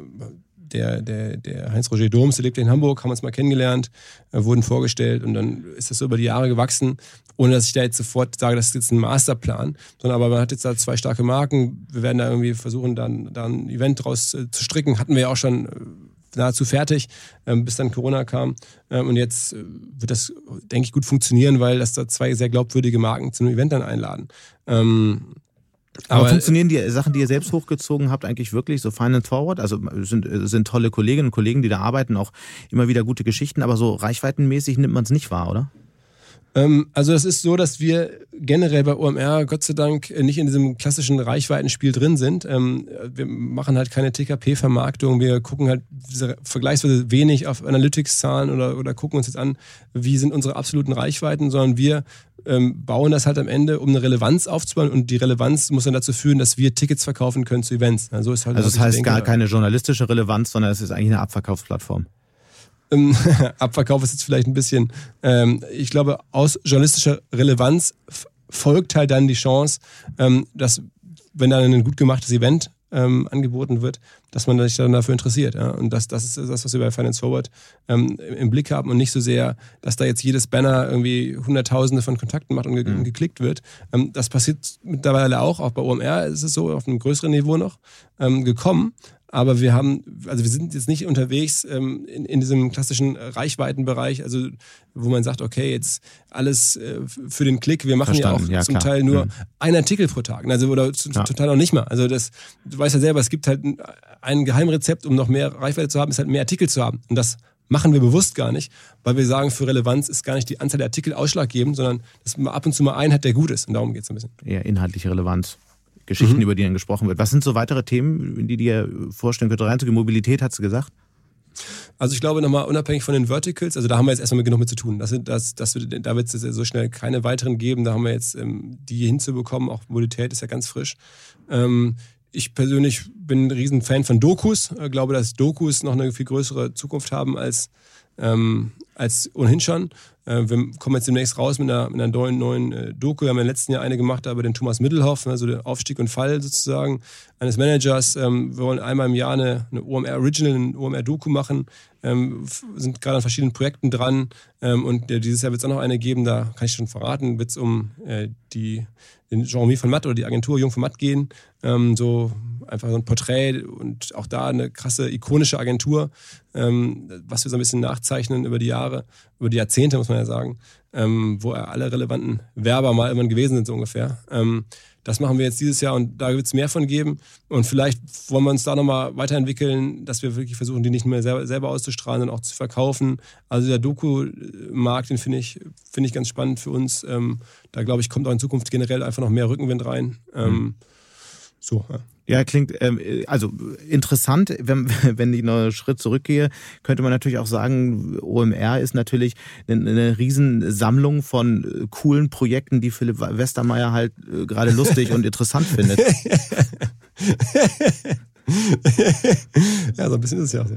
der, der, der Heinz-Roger Doms, der lebt in Hamburg, haben uns mal kennengelernt, äh, wurden vorgestellt und dann ist das so über die Jahre gewachsen, ohne dass ich da jetzt sofort sage, das ist jetzt ein Masterplan, sondern aber man hat jetzt da zwei starke Marken, wir werden da irgendwie versuchen, dann, dann ein Event draus äh, zu stricken, hatten wir ja auch schon äh, nahezu fertig, ähm, bis dann Corona kam. Ähm, und jetzt wird das, denke ich, gut funktionieren, weil das da zwei sehr glaubwürdige Marken zu einem Event dann einladen. Aber, aber, funktionieren die Sachen, die ihr selbst hochgezogen habt, eigentlich wirklich so Finance Forward? Also sind, sind tolle Kolleginnen und Kollegen, die da arbeiten, auch immer wieder gute Geschichten, aber so reichweitenmäßig nimmt man es nicht wahr, oder? Ähm, also es ist so, dass wir generell bei OMR Gott sei Dank nicht in diesem klassischen Reichweitenspiel drin sind. Ähm, wir machen halt keine TKP-Vermarktung. Wir gucken halt vergleichsweise wenig auf Analytics-Zahlen oder, oder gucken uns jetzt an, wie sind unsere absoluten Reichweiten, sondern wir ähm, bauen das halt am Ende, um eine Relevanz aufzubauen und die Relevanz muss dann dazu führen, dass wir Tickets verkaufen können zu Events. Also, ist halt, also das heißt denke, gar keine journalistische Relevanz, sondern es ist eigentlich eine Abverkaufsplattform. Ähm, Abverkauf ist jetzt vielleicht ein bisschen, ähm, ich glaube, aus journalistischer Relevanz folgt halt dann die Chance, ähm, dass, wenn dann ein gut gemachtes Event ähm, angeboten wird, dass man sich dann dafür interessiert. Ja? Und das, das ist das, was wir bei Finance Forward ähm, im Blick haben und nicht so sehr, dass da jetzt jedes Banner irgendwie Hunderttausende von Kontakten macht und, ge mhm. geklickt wird. Ähm, das passiert mittlerweile auch, auch bei OMR ist es so, auf einem größeren Niveau noch ähm, gekommen. Aber wir haben, also wir sind jetzt nicht unterwegs ähm, in, in diesem klassischen Reichweitenbereich, also wo man sagt, okay, jetzt alles äh, für den Klick. Wir machen Verstanden. ja auch ja, zum klar. Teil nur mhm. einen Artikel pro Tag. Also oder zu, ja. total noch nicht mal. Also das, du weißt ja selber, es gibt halt ein, ein Geheimrezept, um noch mehr Reichweite zu haben, ist halt mehr Artikel zu haben. Und das machen wir bewusst gar nicht, weil wir sagen, für Relevanz ist gar nicht die Anzahl der Artikel ausschlaggebend, sondern dass man ab und zu mal einen hat, der gut ist. Und darum geht es ein bisschen. Eher inhaltliche Relevanz. Geschichten, mhm. über die dann gesprochen wird. Was sind so weitere Themen, die dir vorstellen könnte? Reinzugehen, Mobilität, hat sie gesagt? Also ich glaube nochmal unabhängig von den Verticals, also da haben wir jetzt erstmal genug mit zu tun. Das, das, das, da wird es so schnell keine weiteren geben. Da haben wir jetzt ähm, die hinzubekommen. Auch Mobilität ist ja ganz frisch. Ähm, ich persönlich bin ein Riesenfan von Dokus. Ich glaube, dass Dokus noch eine viel größere Zukunft haben als, ähm, als ohnehin schon. Äh, wir kommen jetzt demnächst raus mit einer, mit einer neuen, neuen äh, Doku. Wir haben im letzten Jahr eine gemacht, aber den Thomas Mittelhoff, also der Aufstieg und Fall sozusagen eines Managers. Ähm, wir wollen einmal im Jahr eine, eine OMR Original, eine OMR Doku machen. Ähm, sind gerade an verschiedenen Projekten dran. Ähm, und dieses Jahr wird es auch noch eine geben, da kann ich schon verraten, wird es um äh, die, den Jean-Mi von Matt oder die Agentur Jung von Matt gehen. so einfach so ein Porträt und auch da eine krasse ikonische Agentur, ähm, was wir so ein bisschen nachzeichnen über die Jahre, über die Jahrzehnte, muss man ja sagen, ähm, wo alle relevanten Werber mal irgendwann gewesen sind, so ungefähr. Ähm, das machen wir jetzt dieses Jahr und da wird es mehr von geben. Und vielleicht wollen wir uns da nochmal weiterentwickeln, dass wir wirklich versuchen, die nicht mehr selber, selber auszustrahlen, sondern auch zu verkaufen. Also der Doku-Markt, den finde ich, find ich ganz spannend für uns. Ähm, da glaube ich, kommt auch in Zukunft generell einfach noch mehr Rückenwind rein. Ähm, mhm. So, ja. Ja, klingt ähm, also interessant. Wenn, wenn ich noch einen Schritt zurückgehe, könnte man natürlich auch sagen, OMR ist natürlich eine, eine Riesensammlung von äh, coolen Projekten, die Philipp Westermeier halt äh, gerade lustig und interessant findet. ja, so ein bisschen ist es ja auch so.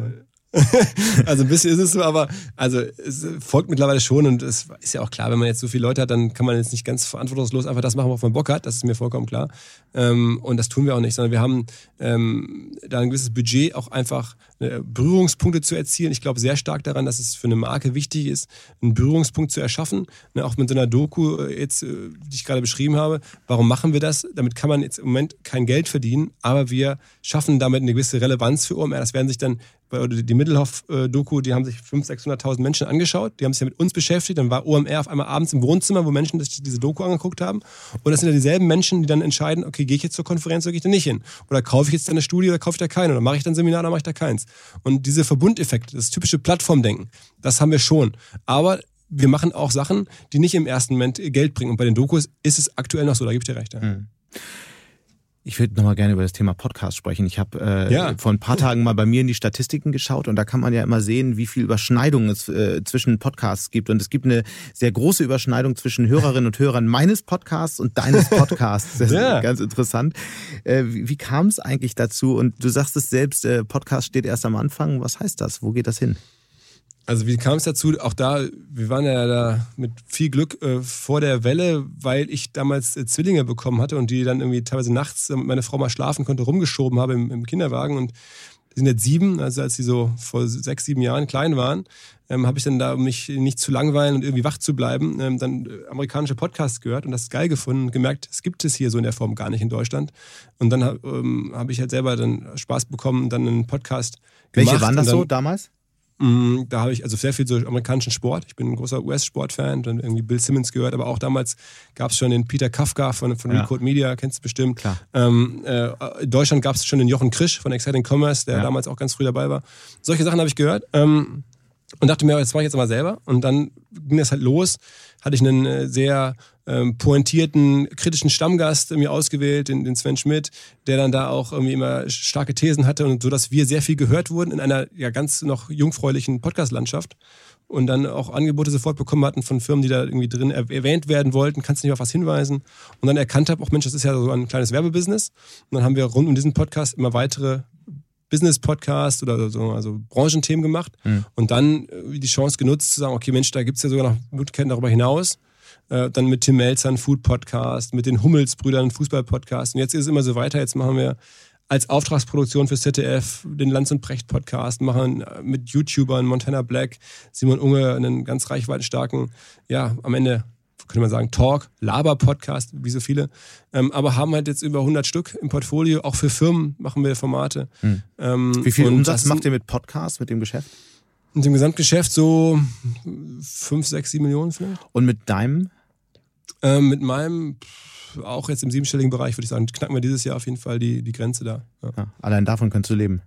also ein bisschen ist es so, aber also es folgt mittlerweile schon und es ist ja auch klar, wenn man jetzt so viele Leute hat, dann kann man jetzt nicht ganz verantwortungslos einfach das machen, worauf man Bock hat. Das ist mir vollkommen klar. Ähm, und das tun wir auch nicht, sondern wir haben ähm, da ein gewisses Budget auch einfach Berührungspunkte zu erzielen. Ich glaube sehr stark daran, dass es für eine Marke wichtig ist, einen Berührungspunkt zu erschaffen. Ne, auch mit so einer Doku äh, jetzt, äh, die ich gerade beschrieben habe. Warum machen wir das? Damit kann man jetzt im Moment kein Geld verdienen, aber wir schaffen damit eine gewisse Relevanz für OMR. Das werden sich dann die Mittelhoff-Doku, die haben sich 500.000, 600.000 Menschen angeschaut, die haben sich ja mit uns beschäftigt, dann war OMR auf einmal abends im Wohnzimmer, wo Menschen sich diese Doku angeguckt haben und das sind ja dieselben Menschen, die dann entscheiden, okay, gehe ich jetzt zur Konferenz oder gehe ich da nicht hin? Oder kaufe ich jetzt eine Studie oder kaufe ich da keine? Oder mache ich dann ein Seminar oder mache ich da keins? Und diese Verbundeffekte, das typische Plattformdenken, das haben wir schon. Aber wir machen auch Sachen, die nicht im ersten Moment Geld bringen. Und bei den Dokus ist es aktuell noch so, da gebe ich dir recht. Ja. Mhm. Ich würde nochmal gerne über das Thema Podcast sprechen. Ich habe äh, ja. vor ein paar Tagen mal bei mir in die Statistiken geschaut und da kann man ja immer sehen, wie viel Überschneidungen es äh, zwischen Podcasts gibt. Und es gibt eine sehr große Überschneidung zwischen Hörerinnen und Hörern meines Podcasts und deines Podcasts. Das ja. ist ganz interessant. Äh, wie wie kam es eigentlich dazu? Und du sagst es selbst, äh, Podcast steht erst am Anfang. Was heißt das? Wo geht das hin? Also wie kam es dazu? Auch da, wir waren ja da mit viel Glück äh, vor der Welle, weil ich damals äh, Zwillinge bekommen hatte und die dann irgendwie teilweise nachts, damit meine Frau mal schlafen konnte, rumgeschoben habe im, im Kinderwagen und die sind jetzt sieben, also als sie so vor sechs, sieben Jahren klein waren, ähm, habe ich dann da, um mich nicht zu langweilen und irgendwie wach zu bleiben, ähm, dann äh, amerikanische Podcasts gehört und das geil gefunden und gemerkt, es gibt es hier so in der Form gar nicht in Deutschland. Und dann ähm, habe ich halt selber dann Spaß bekommen, dann einen Podcast gemacht. Welche waren das dann, so damals? Mm, da habe ich also sehr viel so amerikanischen Sport. Ich bin ein großer US-Sportfan, dann irgendwie Bill Simmons gehört, aber auch damals gab es schon den Peter Kafka von, von ja. Recode Media, kennst du bestimmt. Ähm, äh, in Deutschland gab es schon den Jochen Krisch von Exciting Commerce, der ja. damals auch ganz früh dabei war. Solche Sachen habe ich gehört. Ähm, und dachte mir, jetzt mache ich jetzt mal selber. Und dann ging das halt los. Hatte ich einen äh, sehr ähm, pointierten, kritischen Stammgast mir ausgewählt, den, den Sven Schmidt, der dann da auch irgendwie immer starke Thesen hatte und so, dass wir sehr viel gehört wurden in einer ja ganz noch jungfräulichen Podcast-Landschaft und dann auch Angebote sofort bekommen hatten von Firmen, die da irgendwie drin erwähnt werden wollten, kannst du nicht auf was hinweisen und dann erkannt habe, auch Mensch, das ist ja so ein kleines Werbebusiness und dann haben wir rund um diesen Podcast immer weitere Business-Podcast oder so also Branchenthemen gemacht mhm. und dann äh, die Chance genutzt zu sagen, okay Mensch, da gibt es ja sogar noch Möglichkeiten darüber hinaus. Äh, dann mit Tim Melzer einen Food-Podcast, mit den Hummels-Brüdern einen Fußball-Podcast. Und jetzt ist es immer so weiter. Jetzt machen wir als Auftragsproduktion für ZDF den Lanz und Brecht Podcast, machen äh, mit YouTubern Montana Black, Simon Unge einen ganz reichweitenstarken, ja, am Ende könnte man sagen, Talk, Laber-Podcast, wie so viele, ähm, aber haben halt jetzt über 100 Stück im Portfolio. Auch für Firmen machen wir Formate. Hm. Ähm, wie viel Umsatz macht ihr mit Podcasts, mit dem Geschäft? Mit dem Gesamtgeschäft so 5, 6, 7 Millionen vielleicht. Und mit deinem? Ähm, mit meinem, auch jetzt im siebenstelligen Bereich, würde ich sagen, knacken wir dieses Jahr auf jeden Fall die, die Grenze da. Ja. Ja, allein davon könntest du leben.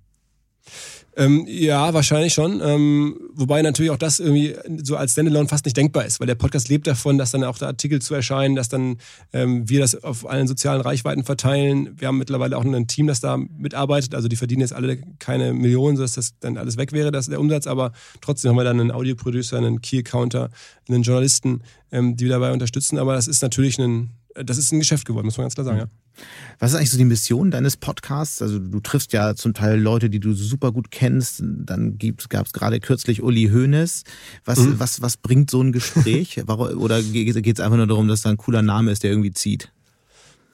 Ähm, ja, wahrscheinlich schon. Ähm, wobei natürlich auch das irgendwie so als Standalone fast nicht denkbar ist, weil der Podcast lebt davon, dass dann auch da Artikel zu erscheinen, dass dann ähm, wir das auf allen sozialen Reichweiten verteilen. Wir haben mittlerweile auch ein Team, das da mitarbeitet. Also die verdienen jetzt alle keine Millionen, sodass das dann alles weg wäre, das, der Umsatz. Aber trotzdem haben wir dann einen Audioproducer, einen Key-Accounter, einen Journalisten, ähm, die wir dabei unterstützen. Aber das ist natürlich ein, das ist ein Geschäft geworden, muss man ganz klar sagen, ja. Was ist eigentlich so die Mission deines Podcasts? Also du triffst ja zum Teil Leute, die du super gut kennst. Dann gab es gerade kürzlich Uli Hoeneß. Was, mhm. was, was bringt so ein Gespräch? Oder geht es einfach nur darum, dass da ein cooler Name ist, der irgendwie zieht?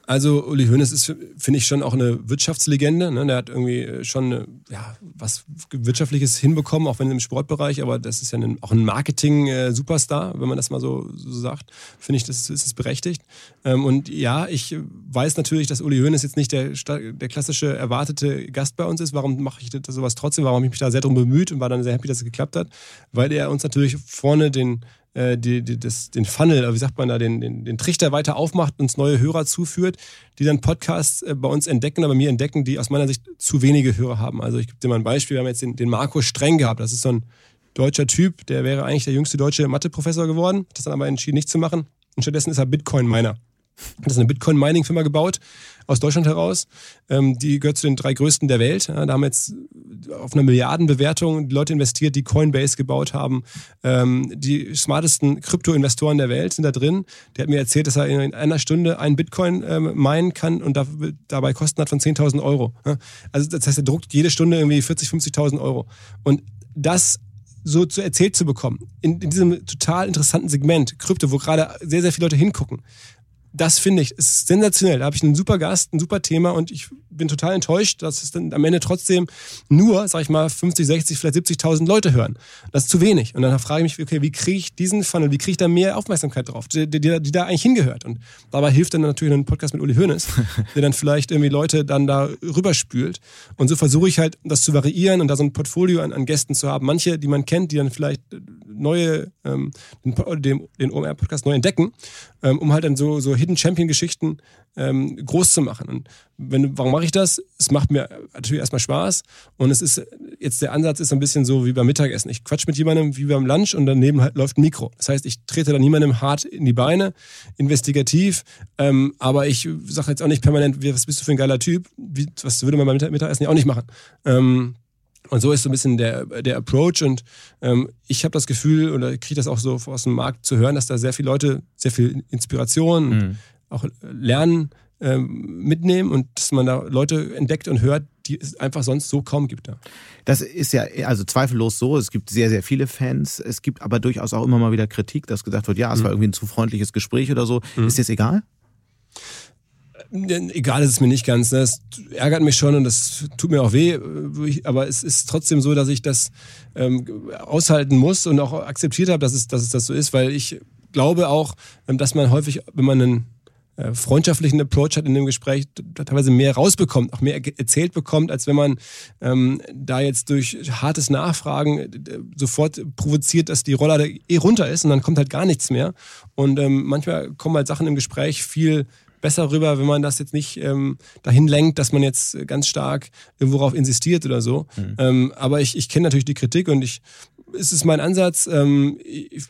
Also Uli Hoeneß ist, finde ich, schon auch eine Wirtschaftslegende. Ne? Der hat irgendwie schon eine, ja, was Wirtschaftliches hinbekommen, auch wenn im Sportbereich, aber das ist ja ein, auch ein Marketing-Superstar, wenn man das mal so, so sagt. Finde ich, das ist es berechtigt. Ähm, und ja, ich weiß natürlich, dass Uli Hoeneß jetzt nicht der, der klassische erwartete Gast bei uns ist. Warum mache ich das sowas trotzdem? Warum habe ich mich da sehr drum bemüht und war dann sehr happy, dass es geklappt hat? Weil er uns natürlich vorne den äh, die, die, das, den Funnel, wie sagt man da, den, den, den Trichter weiter aufmacht, uns neue Hörer zuführt, die dann Podcasts äh, bei uns entdecken oder bei mir entdecken, die aus meiner Sicht zu wenige Hörer haben. Also ich gebe dir mal ein Beispiel, wir haben jetzt den, den Marco Streng gehabt, das ist so ein deutscher Typ, der wäre eigentlich der jüngste deutsche Matheprofessor geworden, das dann aber entschieden, nicht zu machen. Und stattdessen ist er Bitcoin-Miner. Das ist eine Bitcoin-Mining-Firma gebaut aus Deutschland heraus. Ähm, die gehört zu den drei größten der Welt. Da haben jetzt auf einer Milliardenbewertung Leute investiert, die Coinbase gebaut haben. Ähm, die smartesten Krypto-Investoren der Welt sind da drin. Der hat mir erzählt, dass er in einer Stunde einen Bitcoin ähm, meinen kann und da, dabei Kosten hat von 10.000 Euro. Also das heißt, er druckt jede Stunde irgendwie 40.000, 50.000 Euro. Und das so zu erzählt zu bekommen, in, in diesem total interessanten Segment, Krypto, wo gerade sehr, sehr viele Leute hingucken, das finde ich, ist sensationell. Da habe ich einen super Gast, ein super Thema und ich bin total enttäuscht, dass es dann am Ende trotzdem nur, sag ich mal, 50, 60, vielleicht 70.000 Leute hören. Das ist zu wenig. Und dann frage ich mich, okay, wie kriege ich diesen Funnel, wie kriege ich da mehr Aufmerksamkeit drauf, die, die, die, da eigentlich hingehört? Und dabei hilft dann natürlich ein Podcast mit Uli Hoeneß, der dann vielleicht irgendwie Leute dann da rüberspült. Und so versuche ich halt, das zu variieren und da so ein Portfolio an, an Gästen zu haben. Manche, die man kennt, die dann vielleicht neue, ähm, den, den, OMR-Podcast neu entdecken, ähm, um halt dann so, so Hidden Champion-Geschichten ähm, groß zu machen. Und wenn, warum mache ich das? Es macht mir natürlich erstmal Spaß und es ist jetzt der Ansatz ist so ein bisschen so wie beim Mittagessen. Ich quatsch mit jemandem wie beim Lunch und daneben halt läuft ein Mikro. Das heißt, ich trete da niemandem hart in die Beine, investigativ, ähm, aber ich sage jetzt auch nicht permanent, was bist du für ein geiler Typ? Wie, was würde man beim Mittagessen ja auch nicht machen. Ähm, und so ist so ein bisschen der, der Approach. Und ähm, ich habe das Gefühl, oder kriege das auch so aus dem Markt zu hören, dass da sehr viele Leute sehr viel Inspiration, mhm. auch Lernen ähm, mitnehmen und dass man da Leute entdeckt und hört, die es einfach sonst so kaum gibt. Ja. Das ist ja also zweifellos so. Es gibt sehr, sehr viele Fans. Es gibt aber durchaus auch immer mal wieder Kritik, dass gesagt wird, ja, es mhm. war irgendwie ein zu freundliches Gespräch oder so. Mhm. Ist das egal? Egal ist es mir nicht ganz. Ne? Das ärgert mich schon und das tut mir auch weh. Aber es ist trotzdem so, dass ich das ähm, aushalten muss und auch akzeptiert habe, dass es, dass es das so ist, weil ich glaube auch, ähm, dass man häufig, wenn man einen äh, freundschaftlichen Approach hat in dem Gespräch, teilweise mehr rausbekommt, auch mehr erzählt bekommt, als wenn man ähm, da jetzt durch hartes Nachfragen äh, sofort provoziert, dass die Roller eh runter ist und dann kommt halt gar nichts mehr. Und ähm, manchmal kommen halt Sachen im Gespräch viel besser rüber, wenn man das jetzt nicht ähm, dahin lenkt, dass man jetzt ganz stark irgendwo darauf insistiert oder so. Mhm. Ähm, aber ich, ich kenne natürlich die Kritik und ich es ist mein Ansatz. Ähm, ich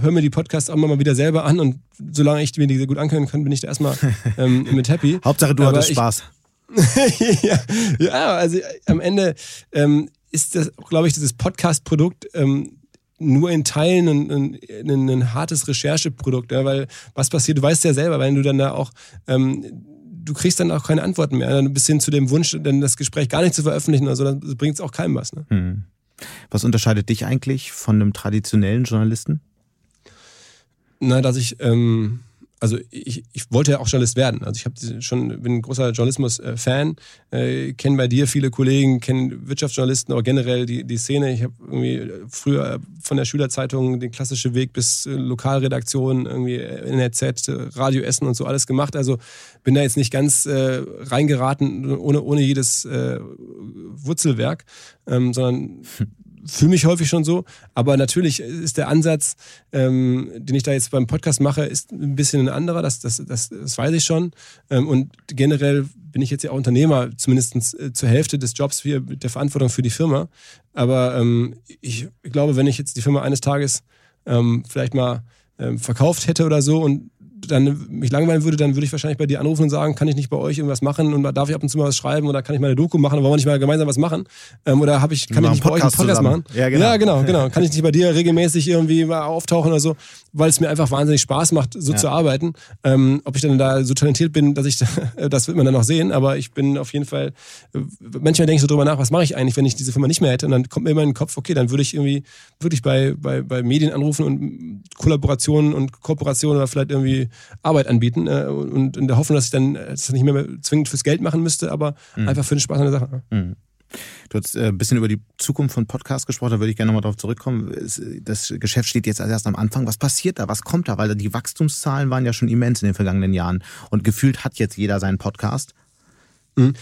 höre mir die Podcasts auch immer mal wieder selber an und solange ich mir die sehr gut anhören kann, bin ich da erstmal ähm, mit happy. Hauptsache du Aber hattest ich, Spaß. ja, ja, also am Ende ähm, ist das, glaube ich, dieses Podcast-Produkt ähm, nur in Teilen ein, ein, ein, ein hartes Rechercheprodukt, ja, weil was passiert, du weißt ja selber, wenn du dann da auch ähm, du kriegst dann auch keine Antworten mehr, dann bis hin zu dem Wunsch, dann das Gespräch gar nicht zu veröffentlichen, also dann bringt es auch keinem was. Ne? Hm. Was unterscheidet dich eigentlich von einem traditionellen Journalisten? Na, dass ich ähm, also ich, ich wollte ja auch Journalist werden. Also ich habe schon bin ein großer Journalismus-Fan, äh, kenne bei dir viele Kollegen, kenne Wirtschaftsjournalisten, aber generell die, die Szene. Ich habe irgendwie früher von der Schülerzeitung den klassischen Weg bis äh, Lokalredaktion, irgendwie NRZ, Radio Essen und so alles gemacht. Also bin da jetzt nicht ganz äh, reingeraten ohne, ohne jedes äh, Wurzelwerk, ähm, sondern fühle mich häufig schon so, aber natürlich ist der Ansatz, ähm, den ich da jetzt beim Podcast mache, ist ein bisschen ein anderer, das, das, das, das weiß ich schon. Ähm, und generell bin ich jetzt ja auch Unternehmer, zumindest äh, zur Hälfte des Jobs für, der Verantwortung für die Firma. Aber ähm, ich, ich glaube, wenn ich jetzt die Firma eines Tages ähm, vielleicht mal ähm, verkauft hätte oder so und dann mich langweilen würde, dann würde ich wahrscheinlich bei dir anrufen und sagen, kann ich nicht bei euch irgendwas machen und darf ich ab und zu mal was schreiben oder kann ich mal eine Doku machen, wollen wir nicht mal gemeinsam was machen? Ähm, oder habe ich, kann ich nicht bei euch einen Podcast zusammen. machen? Ja genau. ja, genau, genau. Kann ich nicht bei dir regelmäßig irgendwie mal auftauchen oder so, weil es mir einfach wahnsinnig Spaß macht, so ja. zu arbeiten. Ähm, ob ich dann da so talentiert bin, dass ich, das wird man dann noch sehen, aber ich bin auf jeden Fall, manchmal denke ich so drüber nach, was mache ich eigentlich, wenn ich diese Firma nicht mehr hätte und dann kommt mir immer in den Kopf, okay, dann würde ich irgendwie wirklich bei, bei, bei Medien anrufen und Kollaborationen und Kooperationen oder vielleicht irgendwie Arbeit anbieten äh, und in der Hoffnung, dass ich dann das nicht mehr zwingend fürs Geld machen müsste, aber mhm. einfach für den Spaß an der Sache. Mhm. Du hast äh, ein bisschen über die Zukunft von Podcasts gesprochen, da würde ich gerne nochmal darauf zurückkommen. Das Geschäft steht jetzt erst am Anfang. Was passiert da? Was kommt da? Weil die Wachstumszahlen waren ja schon immens in den vergangenen Jahren und gefühlt hat jetzt jeder seinen Podcast. Mhm.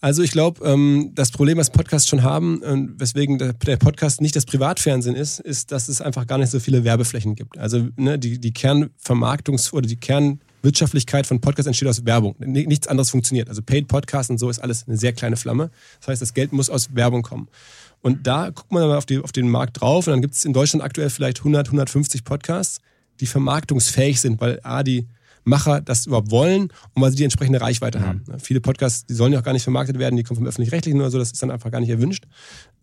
Also ich glaube, ähm, das Problem, was Podcasts schon haben, und weswegen der, Podcast nicht das Privatfernsehen ist, ist, dass es einfach gar nicht so viele Werbeflächen gibt. Also ne, die, die Kernvermarktungs- oder die Kernwirtschaftlichkeit von Podcasts entsteht aus Werbung. Nichts anderes funktioniert. Also Paid Podcasts und so ist alles eine sehr kleine Flamme. Das heißt, das Geld muss aus Werbung kommen. Und da guckt man dann auf, die, auf den Markt drauf und dann gibt es in Deutschland aktuell vielleicht 100, 150 Podcasts, die vermarktungsfähig sind, weil A, die Macher das überhaupt wollen und weil sie die entsprechende Reichweite mhm. haben. Viele Podcasts, die sollen ja auch gar nicht vermarktet werden, die kommen vom Öffentlich-Rechtlichen oder so, das ist dann einfach gar nicht erwünscht.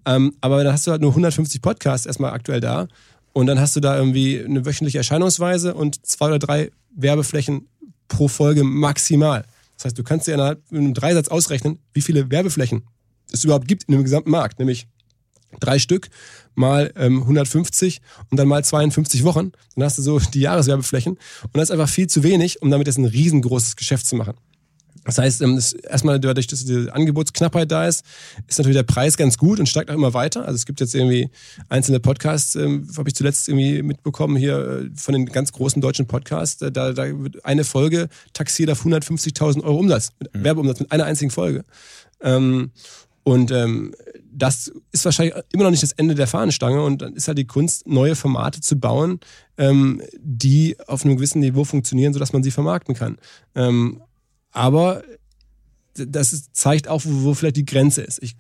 Ähm, aber dann hast du halt nur 150 Podcasts erstmal aktuell da und dann hast du da irgendwie eine wöchentliche Erscheinungsweise und zwei oder drei Werbeflächen pro Folge maximal. Das heißt, du kannst dir innerhalb einem Dreisatz ausrechnen, wie viele Werbeflächen es überhaupt gibt in dem gesamten Markt, nämlich drei Stück mal ähm, 150 und dann mal 52 Wochen. Dann hast du so die Jahreswerbeflächen. Und das ist einfach viel zu wenig, um damit jetzt ein riesengroßes Geschäft zu machen. Das heißt, ähm, das erstmal dadurch, dass diese Angebotsknappheit da ist, ist natürlich der Preis ganz gut und steigt auch immer weiter. Also es gibt jetzt irgendwie einzelne Podcasts, ähm, habe ich zuletzt irgendwie mitbekommen hier äh, von den ganz großen deutschen Podcasts. Da, da wird eine Folge taxiert auf 150.000 Euro Umsatz, mit mhm. Werbeumsatz mit einer einzigen Folge. Ähm, und ähm, das ist wahrscheinlich immer noch nicht das Ende der Fahnenstange und dann ist halt die Kunst, neue Formate zu bauen, ähm, die auf einem gewissen Niveau funktionieren, sodass man sie vermarkten kann. Ähm, aber das zeigt auch, wo, wo vielleicht die Grenze ist. Ich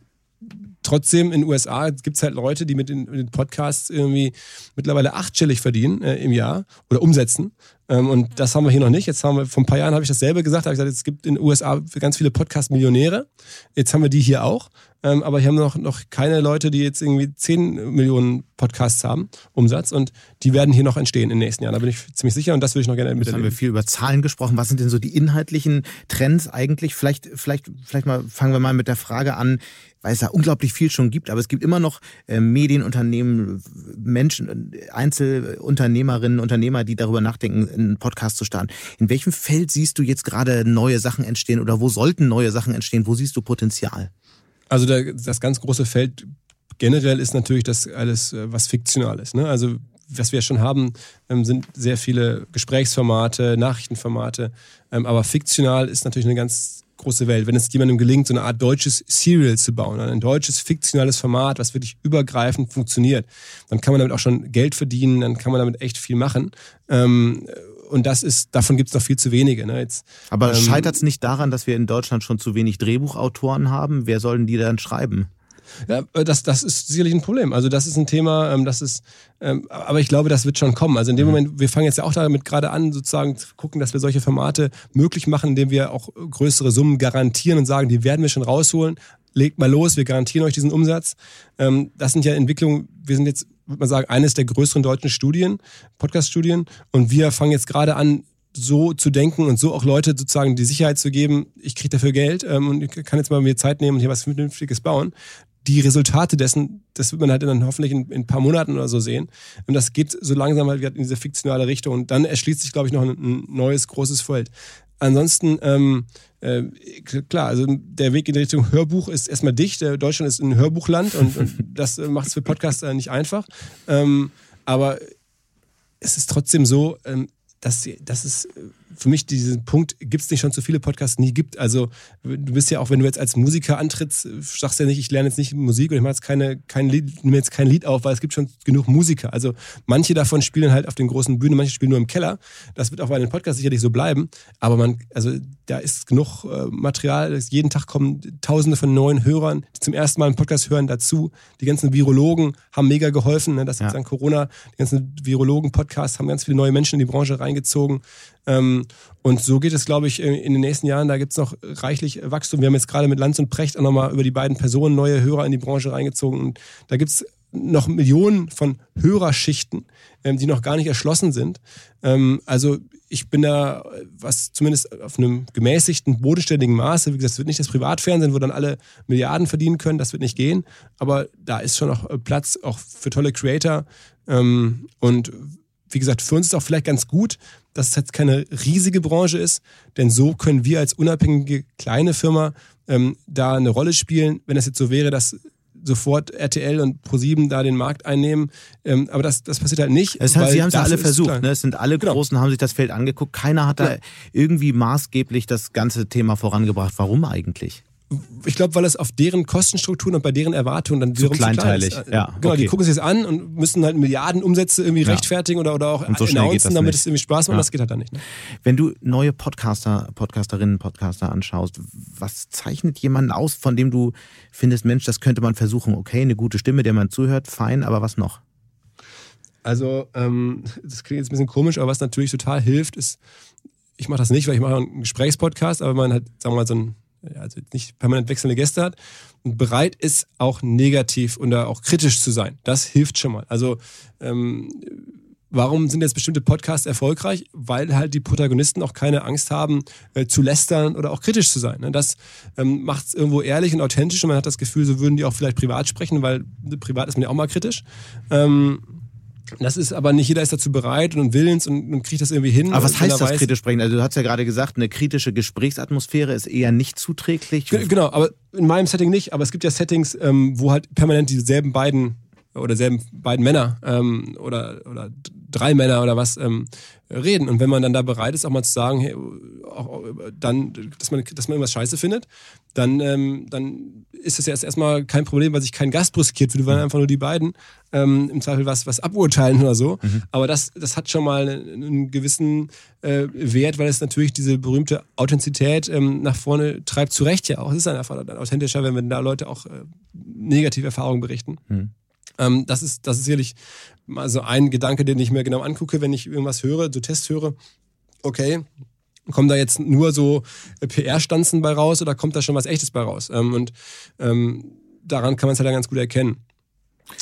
trotzdem in den USA gibt es halt Leute, die mit den, mit den, Podcasts irgendwie mittlerweile achtstellig verdienen äh, im Jahr oder umsetzen. Ähm, und das haben wir hier noch nicht. Jetzt haben wir, vor ein paar Jahren habe ich dasselbe gesagt, habe ich gesagt, es gibt in den USA ganz viele Podcast-Millionäre. Jetzt haben wir die hier auch. Ähm, aber hier haben noch, noch keine Leute, die jetzt irgendwie 10 Millionen Podcasts haben, Umsatz. Und die werden hier noch entstehen in den nächsten Jahren. Da bin ich ziemlich sicher und das würde ich noch gerne miterleben. Jetzt haben wir viel über Zahlen gesprochen. Was sind denn so die inhaltlichen Trends eigentlich? Vielleicht, vielleicht, vielleicht mal fangen wir mal mit der Frage an, weil es ja unglaublich viel schon gibt, aber es gibt immer noch äh, Medienunternehmen, Menschen, Einzelunternehmerinnen, Unternehmer, die darüber nachdenken, einen Podcast zu starten. In welchem Feld siehst du jetzt gerade neue Sachen entstehen oder wo sollten neue Sachen entstehen? Wo siehst du Potenzial? Also der, das ganz große Feld generell ist natürlich das alles, äh, was fiktional ist. Ne? Also was wir schon haben, ähm, sind sehr viele Gesprächsformate, Nachrichtenformate. Ähm, aber fiktional ist natürlich eine ganz große Welt. Wenn es jemandem gelingt, so eine Art deutsches Serial zu bauen, ein deutsches fiktionales Format, was wirklich übergreifend funktioniert, dann kann man damit auch schon Geld verdienen, dann kann man damit echt viel machen. Ähm, und das ist, davon gibt es noch viel zu wenige. Ne? Jetzt, Aber ähm, scheitert es nicht daran, dass wir in Deutschland schon zu wenig Drehbuchautoren haben? Wer sollen die dann schreiben? Ja, äh, das, das ist sicherlich ein Problem. Also das ist ein Thema, ähm, das ist, ähm, aber ich glaube, das wird schon kommen. Also in dem mhm. Moment, wir fangen jetzt ja auch damit gerade an, sozusagen zu gucken, dass wir solche Formate möglich machen, indem wir auch größere Summen garantieren und sagen, die werden wir schon rausholen. Legt mal los, wir garantieren euch diesen Umsatz. Ähm, das sind ja Entwicklungen, wir sind jetzt, würde man sagen, eines der größeren deutschen Studien, Podcast-Studien. Und wir fangen jetzt gerade an, so zu denken und so auch Leute sozusagen die Sicherheit zu geben, ich kriege dafür Geld ähm, und ich kann jetzt mal mir Zeit nehmen und hier was Vernünftiges bauen die Resultate dessen, das wird man halt dann hoffentlich in, in, ein paar Monaten oder so sehen. Und das geht so langsam halt in diese fiktionale Richtung. Und dann erschließt sich, glaube ich, noch ein, ein neues großes Feld. Ansonsten, ähm, äh, klar, also der Weg in Richtung Hörbuch ist erstmal dicht. Deutschland ist ein Hörbuchland und, und das macht es für Podcaster nicht einfach. Ähm, aber es ist trotzdem so, ähm, dass, dass es für mich diesen Punkt, gibt es nicht schon zu viele Podcasts, nie gibt. Also du bist ja auch, wenn du jetzt als Musiker antrittst, sagst ja nicht, ich lerne jetzt nicht Musik oder ich mache jetzt keine, kein Lied, nehme jetzt kein Lied auf, weil es gibt schon genug Musiker. Also manche davon spielen halt auf den großen Bühnen, manche spielen nur im Keller. Das wird auch bei den Podcasts sicherlich so bleiben. Aber man, also da ist genug äh, Material. Jeden Tag kommen Tausende von neuen Hörern, die zum ersten Mal einen Podcast hören, dazu. Die ganzen Virologen haben mega geholfen. Ne? Das ja. ist an Corona. Die ganzen Virologen-Podcasts haben ganz viele neue Menschen in die Branche reingezogen. Ähm, und so geht es, glaube ich, in den nächsten Jahren. Da gibt es noch reichlich Wachstum. Wir haben jetzt gerade mit Lanz und Precht auch nochmal über die beiden Personen neue Hörer in die Branche reingezogen. Und da gibt es noch Millionen von Hörerschichten, ähm, die noch gar nicht erschlossen sind. Ähm, also ich bin da, was zumindest auf einem gemäßigten, bodenständigen Maße, wie gesagt, es wird nicht das Privatfernsehen, wo dann alle Milliarden verdienen können, das wird nicht gehen. Aber da ist schon noch Platz auch für tolle Creator. Und wie gesagt, für uns ist auch vielleicht ganz gut, dass es jetzt keine riesige Branche ist, denn so können wir als unabhängige kleine Firma ähm, da eine Rolle spielen. Wenn es jetzt so wäre, dass sofort RTL und ProSieben da den Markt einnehmen. Ähm, aber das, das passiert halt nicht. Das heißt, Sie haben es ja alle versucht. Ne? Es sind alle genau. Großen, haben sich das Feld angeguckt. Keiner hat ja. da irgendwie maßgeblich das ganze Thema vorangebracht. Warum eigentlich? Ich glaube, weil es auf deren Kostenstrukturen und bei deren Erwartungen dann zu kleinteilig. Klein ja, genau, okay. die gucken sich das an und müssen halt Milliarden Umsätze irgendwie ja. rechtfertigen oder, oder auch und so announcen, damit nicht. es irgendwie Spaß macht. Ja. Das geht halt dann nicht. Ne? Wenn du neue Podcaster, Podcasterinnen, Podcaster anschaust, was zeichnet jemanden aus, von dem du findest, Mensch, das könnte man versuchen? Okay, eine gute Stimme, der man zuhört, fein, aber was noch? Also, ähm, das klingt jetzt ein bisschen komisch, aber was natürlich total hilft, ist, ich mache das nicht, weil ich mache einen Gesprächspodcast, aber man hat, sagen wir mal, so ein also nicht permanent wechselnde Gäste hat und bereit ist, auch negativ oder auch kritisch zu sein. Das hilft schon mal. Also ähm, warum sind jetzt bestimmte Podcasts erfolgreich? Weil halt die Protagonisten auch keine Angst haben, äh, zu lästern oder auch kritisch zu sein. Ne? Das ähm, macht es irgendwo ehrlich und authentisch und man hat das Gefühl, so würden die auch vielleicht privat sprechen, weil privat ist man ja auch mal kritisch. Ähm, das ist aber nicht jeder ist dazu bereit und willens und, und kriegt das irgendwie hin. Aber was heißt das weiß, kritisch sprechen? Also du hast ja gerade gesagt, eine kritische Gesprächsatmosphäre ist eher nicht zuträglich. Genau, aber in meinem Setting nicht. Aber es gibt ja Settings, ähm, wo halt permanent dieselben beiden oder selben beiden Männer ähm, oder, oder drei Männer oder was ähm, reden. Und wenn man dann da bereit ist, auch mal zu sagen, hey, auch, dann, dass man, dass man irgendwas scheiße findet, dann, ähm, dann ist das ja erstmal kein Problem, weil sich kein Gast bruskiert wird, weil einfach nur die beiden ähm, im Zweifel was, was aburteilen oder so. Mhm. Aber das, das hat schon mal einen gewissen äh, Wert, weil es natürlich diese berühmte Authentizität ähm, nach vorne treibt, zu Recht ja auch. Es ist einfach dann authentischer, wenn, wenn da Leute auch äh, negative Erfahrungen berichten. Mhm. Ähm, das, ist, das ist sicherlich mal so ein Gedanke, den ich mir genau angucke, wenn ich irgendwas höre, so Test höre. Okay, kommen da jetzt nur so PR-Stanzen bei raus oder kommt da schon was Echtes bei raus? Ähm, und ähm, daran kann man es halt dann ganz gut erkennen.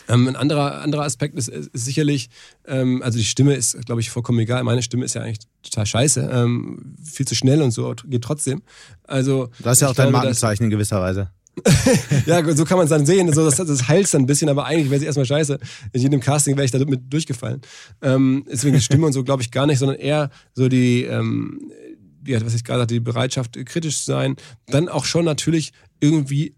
Ähm, ein anderer, anderer Aspekt ist, ist sicherlich, ähm, also die Stimme ist, glaube ich, vollkommen egal. Meine Stimme ist ja eigentlich total scheiße. Ähm, viel zu schnell und so, geht trotzdem. Also, das ist ja auch dein Markenzeichen in gewisser Weise. ja, so kann man es dann sehen. So, das, das heilt dann ein bisschen, aber eigentlich wäre es erstmal scheiße. In jedem Casting wäre ich da mit durchgefallen. Ähm, deswegen die Stimme und so glaube ich gar nicht, sondern eher so die, ähm, die, was ich gerade sagte, die Bereitschaft, kritisch zu sein. Dann auch schon natürlich irgendwie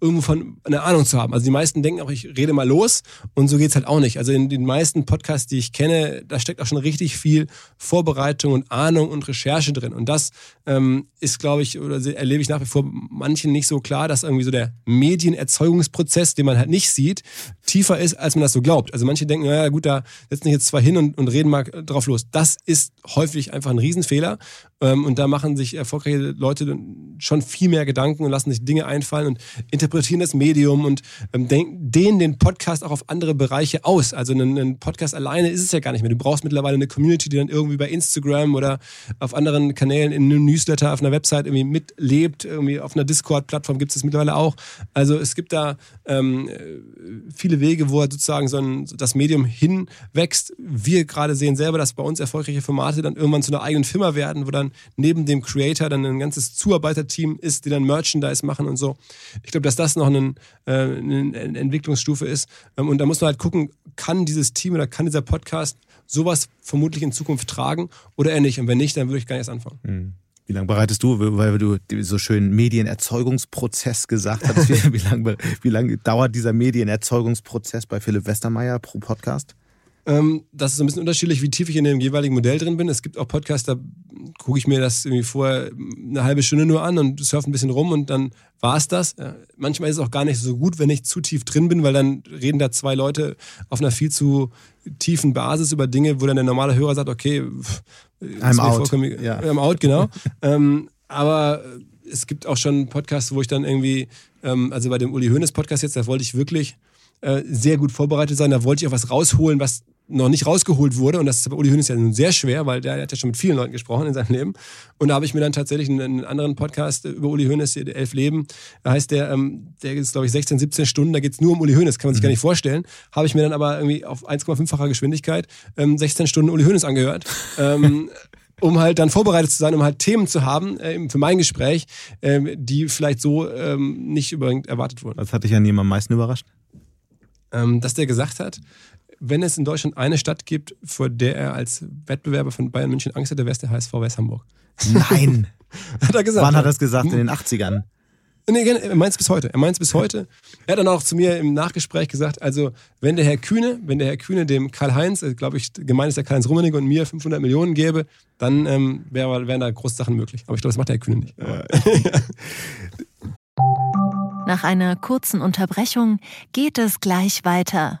irgendwo von eine Ahnung zu haben. Also die meisten denken auch, ich rede mal los und so geht's halt auch nicht. Also in den meisten Podcasts, die ich kenne, da steckt auch schon richtig viel Vorbereitung und Ahnung und Recherche drin. Und das ähm, ist, glaube ich, oder erlebe ich nach wie vor manchen nicht so klar, dass irgendwie so der Medienerzeugungsprozess, den man halt nicht sieht, tiefer ist, als man das so glaubt. Also manche denken, naja gut, da setzen sich jetzt zwei hin und, und reden mal drauf los. Das ist häufig einfach ein Riesenfehler. Ähm, und da machen sich erfolgreiche Leute schon viel mehr Gedanken und lassen sich Dinge einfallen und interpretieren das Medium und ähm, dehnen den Podcast auch auf andere Bereiche aus. Also ein, Podcast alleine ist es ja gar nicht mehr. Du brauchst mittlerweile eine Community, die dann irgendwie bei Instagram oder auf anderen Kanälen in einem Newsletter, auf einer Website irgendwie mitlebt. Irgendwie auf einer Discord-Plattform gibt es mittlerweile auch. Also es gibt da ähm, viele Wege, wo sozusagen so ein, das Medium hinwächst. Wir gerade sehen selber, dass bei uns erfolgreiche Formate dann irgendwann zu einer eigenen Firma werden, wo dann neben dem Creator dann ein ganzes Zuarbeiterteam ist, die dann Merchandise machen und so. Ich glaube, dass das noch ein, äh, eine Entwicklungsstufe ist. Ähm, und da muss man halt gucken, kann dieses Team oder kann dieser Podcast sowas vermutlich in Zukunft tragen oder eher nicht. Und wenn nicht, dann würde ich gar nicht erst anfangen. Mhm. Wie lange bereitest du, weil du so schön Medienerzeugungsprozess gesagt hast, wie, wie lange wie lang dauert dieser Medienerzeugungsprozess bei Philipp Westermeier pro Podcast? Ähm, das ist ein bisschen unterschiedlich, wie tief ich in dem jeweiligen Modell drin bin. Es gibt auch Podcasts, da gucke ich mir das irgendwie vorher eine halbe Stunde nur an und surfe ein bisschen rum und dann war es das. manchmal ist es auch gar nicht so gut, wenn ich zu tief drin bin, weil dann reden da zwei Leute auf einer viel zu tiefen Basis über Dinge, wo dann der normale Hörer sagt, okay, I'm out. Ja. I'm out, genau. ähm, aber es gibt auch schon Podcasts, wo ich dann irgendwie, ähm, also bei dem Uli Hoeneß Podcast jetzt, da wollte ich wirklich äh, sehr gut vorbereitet sein. Da wollte ich auch was rausholen, was noch nicht rausgeholt wurde. Und das ist bei Uli Hoeneß ja nun sehr schwer, weil der, der, hat ja schon mit vielen Leuten gesprochen in seinem Leben. Und da habe ich mir dann tatsächlich einen, anderen Podcast über Uli Hoeneß, Elf Leben, da heißt der, ähm, der ist glaube ich 16, 17 Stunden, da geht es nur um Uli Hoeneß, kann man sich mhm. gar nicht vorstellen. Habe ich mir dann aber irgendwie auf 1,5-facher Geschwindigkeit ähm, 16 Stunden Uli Hoeneß angehört. ähm, um halt dann vorbereitet zu sein, um halt Themen zu haben äh, für mein Gespräch, äh, die vielleicht so ähm, nicht übrigens erwartet wurden. Was hat dich an ihm am meisten überrascht? Ähm, dass der gesagt hat, wenn es in Deutschland eine Stadt gibt, vor der er als Wettbewerber von Bayern München Angst hätte, wäre es der HSV West Hamburg. Nein! hat er gesagt. Wann hat er das gesagt? In den 80ern? Nee, er meint es bis heute. Er meint es bis heute. Er hat dann auch zu mir im Nachgespräch gesagt, also wenn der Herr Kühne, wenn der Herr Kühne dem Karl-Heinz, äh, glaube ich, gemeint ist der Karl-Heinz Rummenigge und mir 500 Millionen gäbe, dann ähm, wär, wären da große Sachen möglich. Aber ich glaube, das macht der Herr Kühne nicht. Nach einer kurzen Unterbrechung geht es gleich weiter.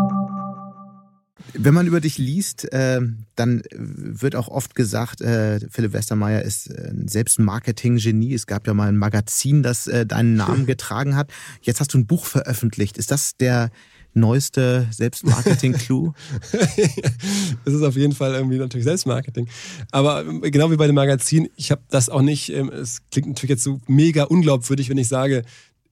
Wenn man über dich liest, äh, dann wird auch oft gesagt, äh, Philipp Westermeier ist äh, selbst ein Marketing-Genie. Es gab ja mal ein Magazin, das äh, deinen Namen getragen hat. Jetzt hast du ein Buch veröffentlicht. Ist das der neueste Selbstmarketing-Clou? das ist auf jeden Fall irgendwie natürlich Selbstmarketing. Aber ähm, genau wie bei dem Magazin, ich habe das auch nicht, ähm, es klingt natürlich jetzt so mega unglaubwürdig, wenn ich sage,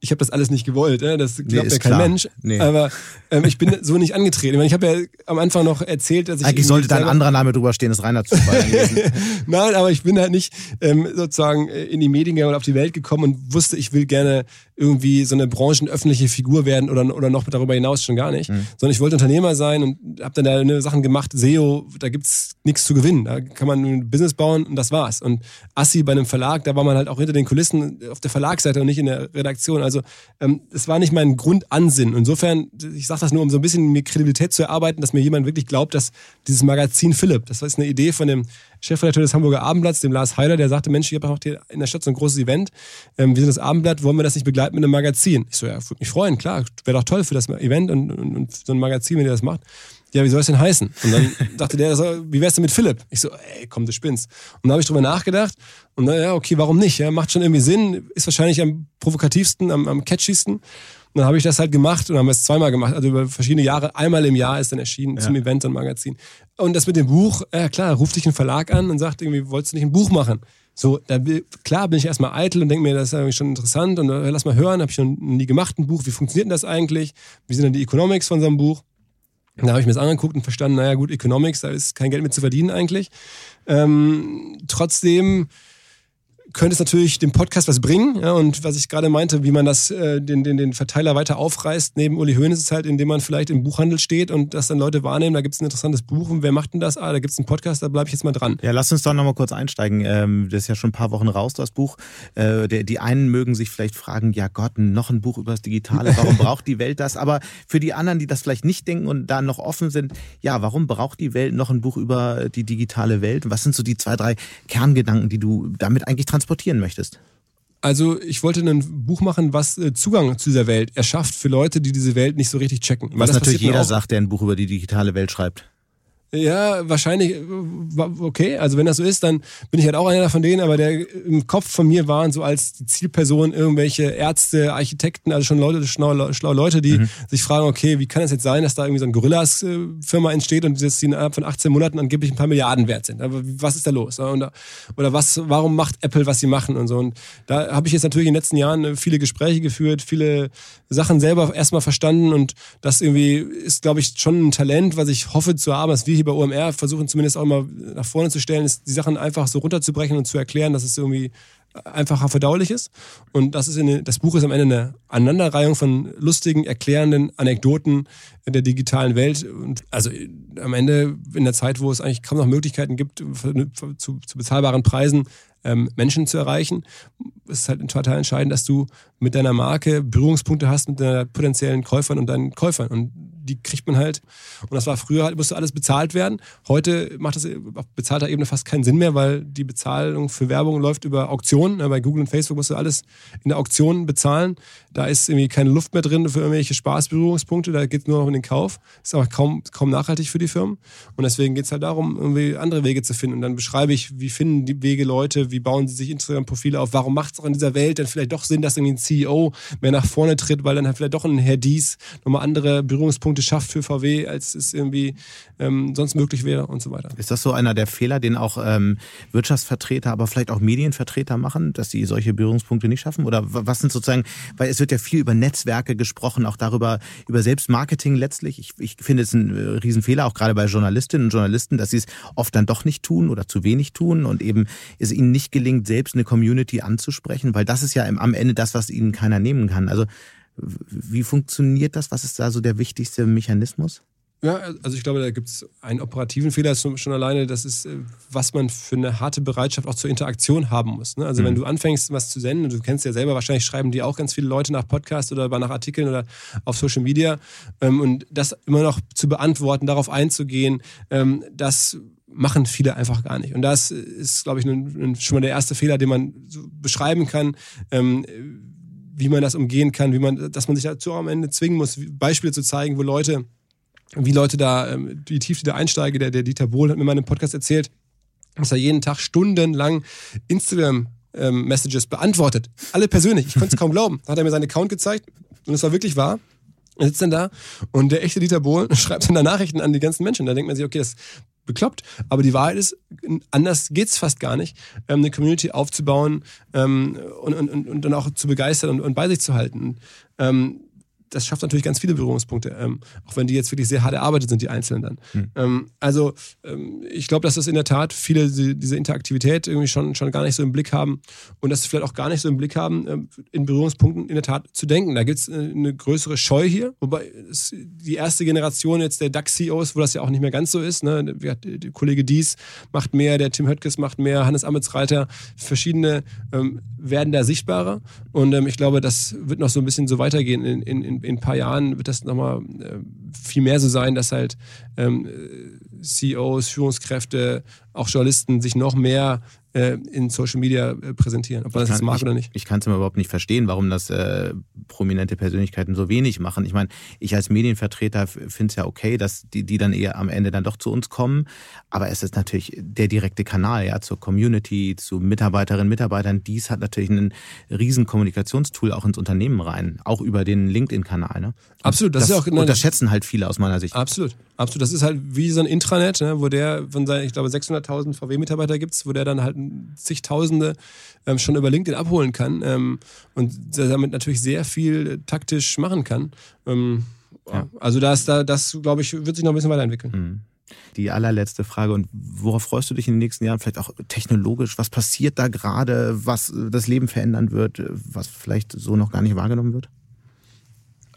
ich habe das alles nicht gewollt, ne? das glaubt nee, ja kein klar. Mensch. Nee. Aber ähm, ich bin so nicht angetreten. Ich, meine, ich habe ja am Anfang noch erzählt, dass ich. Eigentlich sollte da ein anderer Name drüber stehen, das Reinhard Zufall Nein, aber ich bin halt nicht ähm, sozusagen äh, in die Medien oder auf die Welt gekommen und wusste, ich will gerne irgendwie so eine branchenöffentliche Figur werden oder, oder noch darüber hinaus schon gar nicht. Mhm. Sondern ich wollte Unternehmer sein und habe dann da eine Sachen gemacht, SEO, da gibt's nichts zu gewinnen. Da kann man ein Business bauen und das war's. Und Assi bei einem Verlag, da war man halt auch hinter den Kulissen auf der Verlagsseite und nicht in der Redaktion. Also ähm, es war nicht mein Grundansinn. Insofern, ich sage das nur, um so ein bisschen mir Kredibilität zu erarbeiten, dass mir jemand wirklich glaubt, dass dieses Magazin Philipp, das ist eine Idee von dem Chefredakteur des Hamburger Abendblatts, dem Lars Heider, der sagte, Mensch, ich habe auch hier in der Stadt so ein großes Event. Ähm, wir sind das Abendblatt, wollen wir das nicht begleiten mit einem Magazin? Ich so, ja, würde mich freuen, klar, wäre doch toll für das Event und, und, und so ein Magazin, wenn ihr das macht ja, wie soll es denn heißen? Und dann dachte der, wie wär's denn mit Philipp? Ich so, ey, komm, du spinnst. Und dann habe ich drüber nachgedacht und dann, ja, okay, warum nicht? Ja, macht schon irgendwie Sinn, ist wahrscheinlich am provokativsten, am, am catchiesten. Und dann habe ich das halt gemacht und haben es zweimal gemacht, also über verschiedene Jahre. Einmal im Jahr ist dann erschienen ja. zum Event und Magazin. Und das mit dem Buch, ja klar, ruft dich ein Verlag an und sagt irgendwie, wolltest du nicht ein Buch machen? So, da, klar bin ich erstmal eitel und denke mir, das ist irgendwie schon interessant und äh, lass mal hören, habe ich schon nie gemacht ein Buch, wie funktioniert denn das eigentlich? Wie sind denn die Economics von so einem Buch? Da habe ich mir das angeguckt und verstanden, naja gut, Economics, da ist kein Geld mehr zu verdienen eigentlich. Ähm, trotzdem könnte es natürlich dem Podcast was bringen. Ja, und was ich gerade meinte, wie man das, äh, den, den, den Verteiler weiter aufreißt, neben Uli Hoeneß ist es halt, indem man vielleicht im Buchhandel steht und das dann Leute wahrnehmen, da gibt es ein interessantes Buch und wer macht denn das? Ah, da gibt es einen Podcast, da bleibe ich jetzt mal dran. Ja, lass uns doch nochmal kurz einsteigen. Ähm, das ist ja schon ein paar Wochen raus, das Buch. Äh, die einen mögen sich vielleicht fragen, ja Gott, noch ein Buch über das Digitale, warum braucht die Welt das? Aber für die anderen, die das vielleicht nicht denken und da noch offen sind, ja, warum braucht die Welt noch ein Buch über die digitale Welt? Was sind so die zwei, drei Kerngedanken, die du damit eigentlich transportieren möchtest? Also ich wollte ein Buch machen, was äh, Zugang zu dieser Welt erschafft für Leute, die diese Welt nicht so richtig checken. Was natürlich jeder sagt, der ein Buch über die digitale Welt schreibt. Ja, wahrscheinlich, äh, okay. Also wenn das so ist, dann bin ich halt auch einer von denen, aber der im Kopf von mir waren so als die Zielperson irgendwelche Ärzte, Architekten, also schon Leute, schlaue, schlaue Leute, die mhm. sich fragen, okay, wie kann es jetzt sein, dass da irgendwie so eine Gorillas-Firma entsteht und dass die innerhalb von 18 Monaten angeblich ein paar Milliarden wert sind. Aber was ist da los? oder was, warum macht Apple, was sie machen und so? Und da habe ich jetzt natürlich in den letzten Jahren viele Gespräche geführt, viele Sachen selber erstmal verstanden und das irgendwie ist, glaube ich, schon ein Talent, was ich hoffe zu haben, dass wir hier bei OMR versuchen zumindest auch mal nach vorne zu stellen, ist die Sachen einfach so runterzubrechen und zu erklären, dass es irgendwie einfacher verdaulich ist. Und das, ist eine, das Buch ist am Ende eine Aneinanderreihung von lustigen, erklärenden Anekdoten der digitalen Welt. Und also am Ende in der Zeit, wo es eigentlich kaum noch Möglichkeiten gibt, zu, zu bezahlbaren Preisen ähm, Menschen zu erreichen, ist halt total entscheidend, dass du mit deiner Marke Berührungspunkte hast mit deinen potenziellen Käufern und deinen Käufern. Und die kriegt man halt. Und das war früher halt, musste alles bezahlt werden. Heute macht das auf bezahlter Ebene fast keinen Sinn mehr, weil die Bezahlung für Werbung läuft über Auktionen. Bei Google und Facebook musst du alles in der Auktion bezahlen. Da ist irgendwie keine Luft mehr drin für irgendwelche Spaßberührungspunkte. Da geht es nur noch um den Kauf. Ist aber kaum, kaum nachhaltig für die Firmen. Und deswegen geht es halt darum, irgendwie andere Wege zu finden. Und dann beschreibe ich, wie finden die Wege Leute, wie bauen sie sich Instagram-Profile auf, warum macht es auch in dieser Welt dann vielleicht doch Sinn, dass irgendwie ein CEO mehr nach vorne tritt, weil dann halt vielleicht doch ein Herr Dies nochmal andere Berührungspunkte Punkte schafft für VW, als es irgendwie ähm, sonst möglich wäre und so weiter. Ist das so einer der Fehler, den auch ähm, Wirtschaftsvertreter, aber vielleicht auch Medienvertreter machen, dass sie solche Berührungspunkte nicht schaffen? Oder was sind sozusagen, weil es wird ja viel über Netzwerke gesprochen, auch darüber, über Selbstmarketing letztlich. Ich, ich finde es ein äh, Riesenfehler, auch gerade bei Journalistinnen und Journalisten, dass sie es oft dann doch nicht tun oder zu wenig tun und eben es ihnen nicht gelingt, selbst eine Community anzusprechen, weil das ist ja am Ende das, was ihnen keiner nehmen kann. Also wie funktioniert das? Was ist da so der wichtigste Mechanismus? Ja, also ich glaube, da gibt es einen operativen Fehler schon alleine, das ist, äh, was man für eine harte Bereitschaft auch zur Interaktion haben muss. Ne? Also mhm. wenn du anfängst, was zu senden, und du kennst ja selber, wahrscheinlich schreiben die auch ganz viele Leute nach Podcasts oder nach Artikeln oder auf Social Media ähm, und das immer noch zu beantworten, darauf einzugehen, ähm, das machen viele einfach gar nicht. Und das ist, glaube ich, schon mal der erste Fehler, den man beschreiben kann ähm, wie man das umgehen kann, wie man, dass man sich dazu am Ende zwingen muss, Beispiele zu zeigen, wo Leute, wie Leute da, ähm, wie tief die da einsteigen. Der, der Dieter Bohl hat mir mal in einem Podcast erzählt, dass er jeden Tag stundenlang Instagram ähm, beantwortet. Alle persönlich. Ich konnte es kaum glauben. Da hat er mir seinen Account gezeigt und es war wirklich wahr. Er sitzt dann da und der echte Dieter Bohlen schreibt dann da Nachrichten an die ganzen Menschen. Da denkt man sich, okay, das bekloppt. Aber die Wahrheit ist, anders geht's fast gar nicht, ähm, eine Community aufzubauen ähm, und, und, und dann auch zu begeistern und, und bei sich zu halten. Ähm, das schafft natürlich ganz viele Berührungspunkte, ähm, auch wenn die jetzt wirklich sehr hart erarbeitet sind, die Einzelnen dann. Mhm. Ähm, also ähm, ich glaube, dass das in der Tat viele die, diese Interaktivität irgendwie schon, schon gar nicht so im Blick haben und dass sie vielleicht auch gar nicht so im Blick haben, ähm, in Berührungspunkten in der Tat zu denken. Da gibt es äh, eine größere Scheu hier, wobei die erste Generation jetzt der DAX-CEOs, wo das ja auch nicht mehr ganz so ist. Ne? Der Kollege Dies macht mehr, der Tim Höttges macht mehr, Hannes Ametsreiter, verschiedene ähm, werden da sichtbarer und ähm, ich glaube, das wird noch so ein bisschen so weitergehen in, in, in in, ein paar Jahren wird das nochmal äh, viel mehr so sein, dass halt ähm, CEOs, Führungskräfte, auch Journalisten sich noch mehr äh, in Social Media äh, präsentieren, ob man das kann, mag ich, oder nicht. Ich kann es mir überhaupt nicht verstehen, warum das äh, prominente Persönlichkeiten so wenig machen. Ich meine, ich als Medienvertreter finde es ja okay, dass die, die dann eher am Ende dann doch zu uns kommen. Aber es ist natürlich der direkte Kanal, ja, zur Community, zu Mitarbeiterinnen, Mitarbeitern. Dies hat natürlich ein riesen Kommunikationstool auch ins Unternehmen rein, auch über den LinkedIn-Kanal. Ne? Absolut, das, das ist auch unterschätzen halt viele aus meiner Sicht. Absolut, absolut. Das ist halt wie so ein Intranet, ne, wo der von seinen, ich glaube, 600.000 VW-Mitarbeiter gibt, wo der dann halt zigtausende ähm, schon über LinkedIn abholen kann ähm, und damit natürlich sehr viel taktisch machen kann. Ähm, ja. Also das, da, das glaube ich, wird sich noch ein bisschen weiterentwickeln. Mhm. Die allerletzte Frage und worauf freust du dich in den nächsten Jahren? Vielleicht auch technologisch. Was passiert da gerade, was das Leben verändern wird, was vielleicht so noch gar nicht wahrgenommen wird?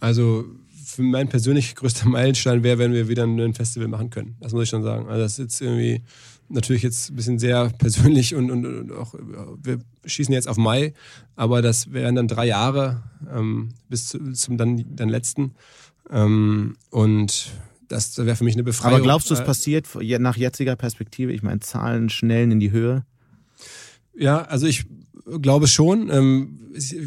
Also für mein persönlich größter Meilenstein wäre, wenn wir wieder ein Festival machen können. Das muss ich schon sagen. Also das ist jetzt irgendwie natürlich jetzt ein bisschen sehr persönlich und, und, und auch wir schießen jetzt auf Mai, aber das wären dann drei Jahre ähm, bis zu, zum dann, dann letzten. Ähm, und das wäre für mich eine Befreiung. Aber glaubst du, es äh, passiert nach jetziger Perspektive? Ich meine, Zahlen schnellen in die Höhe. Ja, also ich glaube schon. Ähm,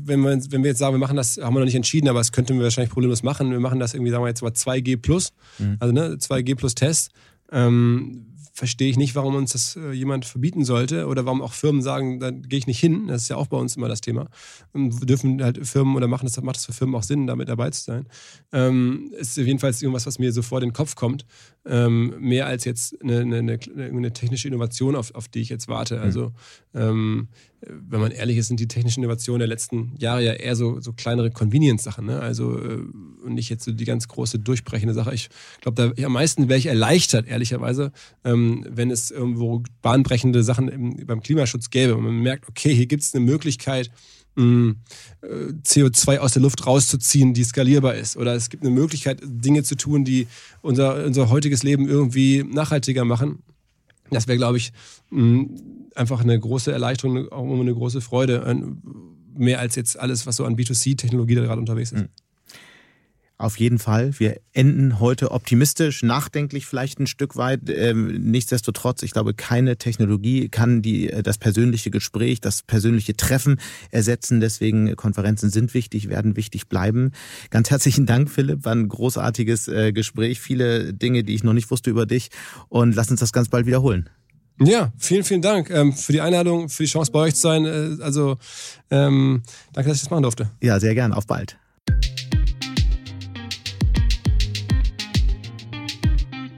wenn, wir, wenn wir jetzt sagen, wir machen das, haben wir noch nicht entschieden, aber das könnten wir wahrscheinlich problemlos machen. Wir machen das irgendwie, sagen wir jetzt mal 2G plus, mhm. also ne, 2G plus Test. Ähm, verstehe ich nicht, warum uns das äh, jemand verbieten sollte oder warum auch Firmen sagen, da gehe ich nicht hin. Das ist ja auch bei uns immer das Thema. Und wir dürfen halt Firmen oder machen das, macht das für Firmen auch Sinn, damit dabei zu sein. Ähm, ist jedenfalls irgendwas, was mir so vor den Kopf kommt. Ähm, mehr als jetzt eine, eine, eine, technische Innovation, auf, auf die ich jetzt warte. Also ähm, wenn man ehrlich ist, sind die technischen Innovationen der letzten Jahre ja eher so, so kleinere Convenience-Sachen. Ne? Also äh, und nicht jetzt so die ganz große durchbrechende Sache. Ich glaube, da am meisten wäre ich erleichtert, ehrlicherweise, ähm, wenn es irgendwo bahnbrechende Sachen im, beim Klimaschutz gäbe und man merkt, okay, hier gibt es eine Möglichkeit, CO2 aus der Luft rauszuziehen, die skalierbar ist. Oder es gibt eine Möglichkeit, Dinge zu tun, die unser, unser heutiges Leben irgendwie nachhaltiger machen. Das wäre, glaube ich, einfach eine große Erleichterung, auch immer eine große Freude. Mehr als jetzt alles, was so an B2C-Technologie da gerade unterwegs ist. Auf jeden Fall. Wir enden heute optimistisch, nachdenklich vielleicht ein Stück weit. Ähm, nichtsdestotrotz, ich glaube, keine Technologie kann die, äh, das persönliche Gespräch, das persönliche Treffen ersetzen. Deswegen äh, Konferenzen sind wichtig, werden wichtig bleiben. Ganz herzlichen Dank, Philipp. War ein großartiges äh, Gespräch. Viele Dinge, die ich noch nicht wusste über dich. Und lass uns das ganz bald wiederholen. Ja, vielen, vielen Dank ähm, für die Einladung, für die Chance bei euch zu sein. Äh, also ähm, danke, dass ich das machen durfte. Ja, sehr gern. Auf bald.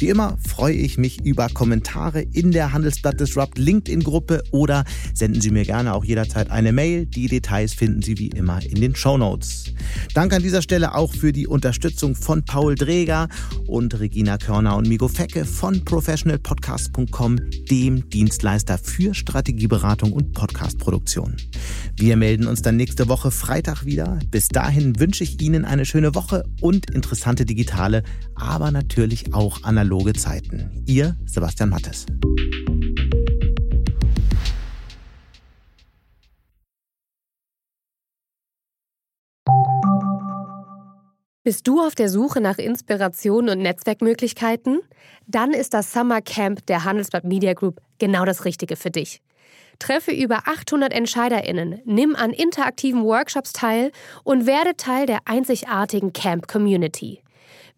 Wie immer freue ich mich über Kommentare in der Handelsblatt Disrupt LinkedIn-Gruppe oder senden Sie mir gerne auch jederzeit eine Mail. Die Details finden Sie wie immer in den Show Notes. Danke an dieser Stelle auch für die Unterstützung von Paul Dreger und Regina Körner und Migo Fecke von professionalpodcast.com, dem Dienstleister für Strategieberatung und Podcastproduktion. Wir melden uns dann nächste Woche Freitag wieder. Bis dahin wünsche ich Ihnen eine schöne Woche und interessante digitale, aber natürlich auch analoge analoge Zeiten. Ihr Sebastian Mattes. Bist du auf der Suche nach Inspiration und Netzwerkmöglichkeiten? Dann ist das Summer Camp der Handelsblatt Media Group genau das Richtige für dich. Treffe über 800 EntscheiderInnen, nimm an interaktiven Workshops teil und werde Teil der einzigartigen Camp Community.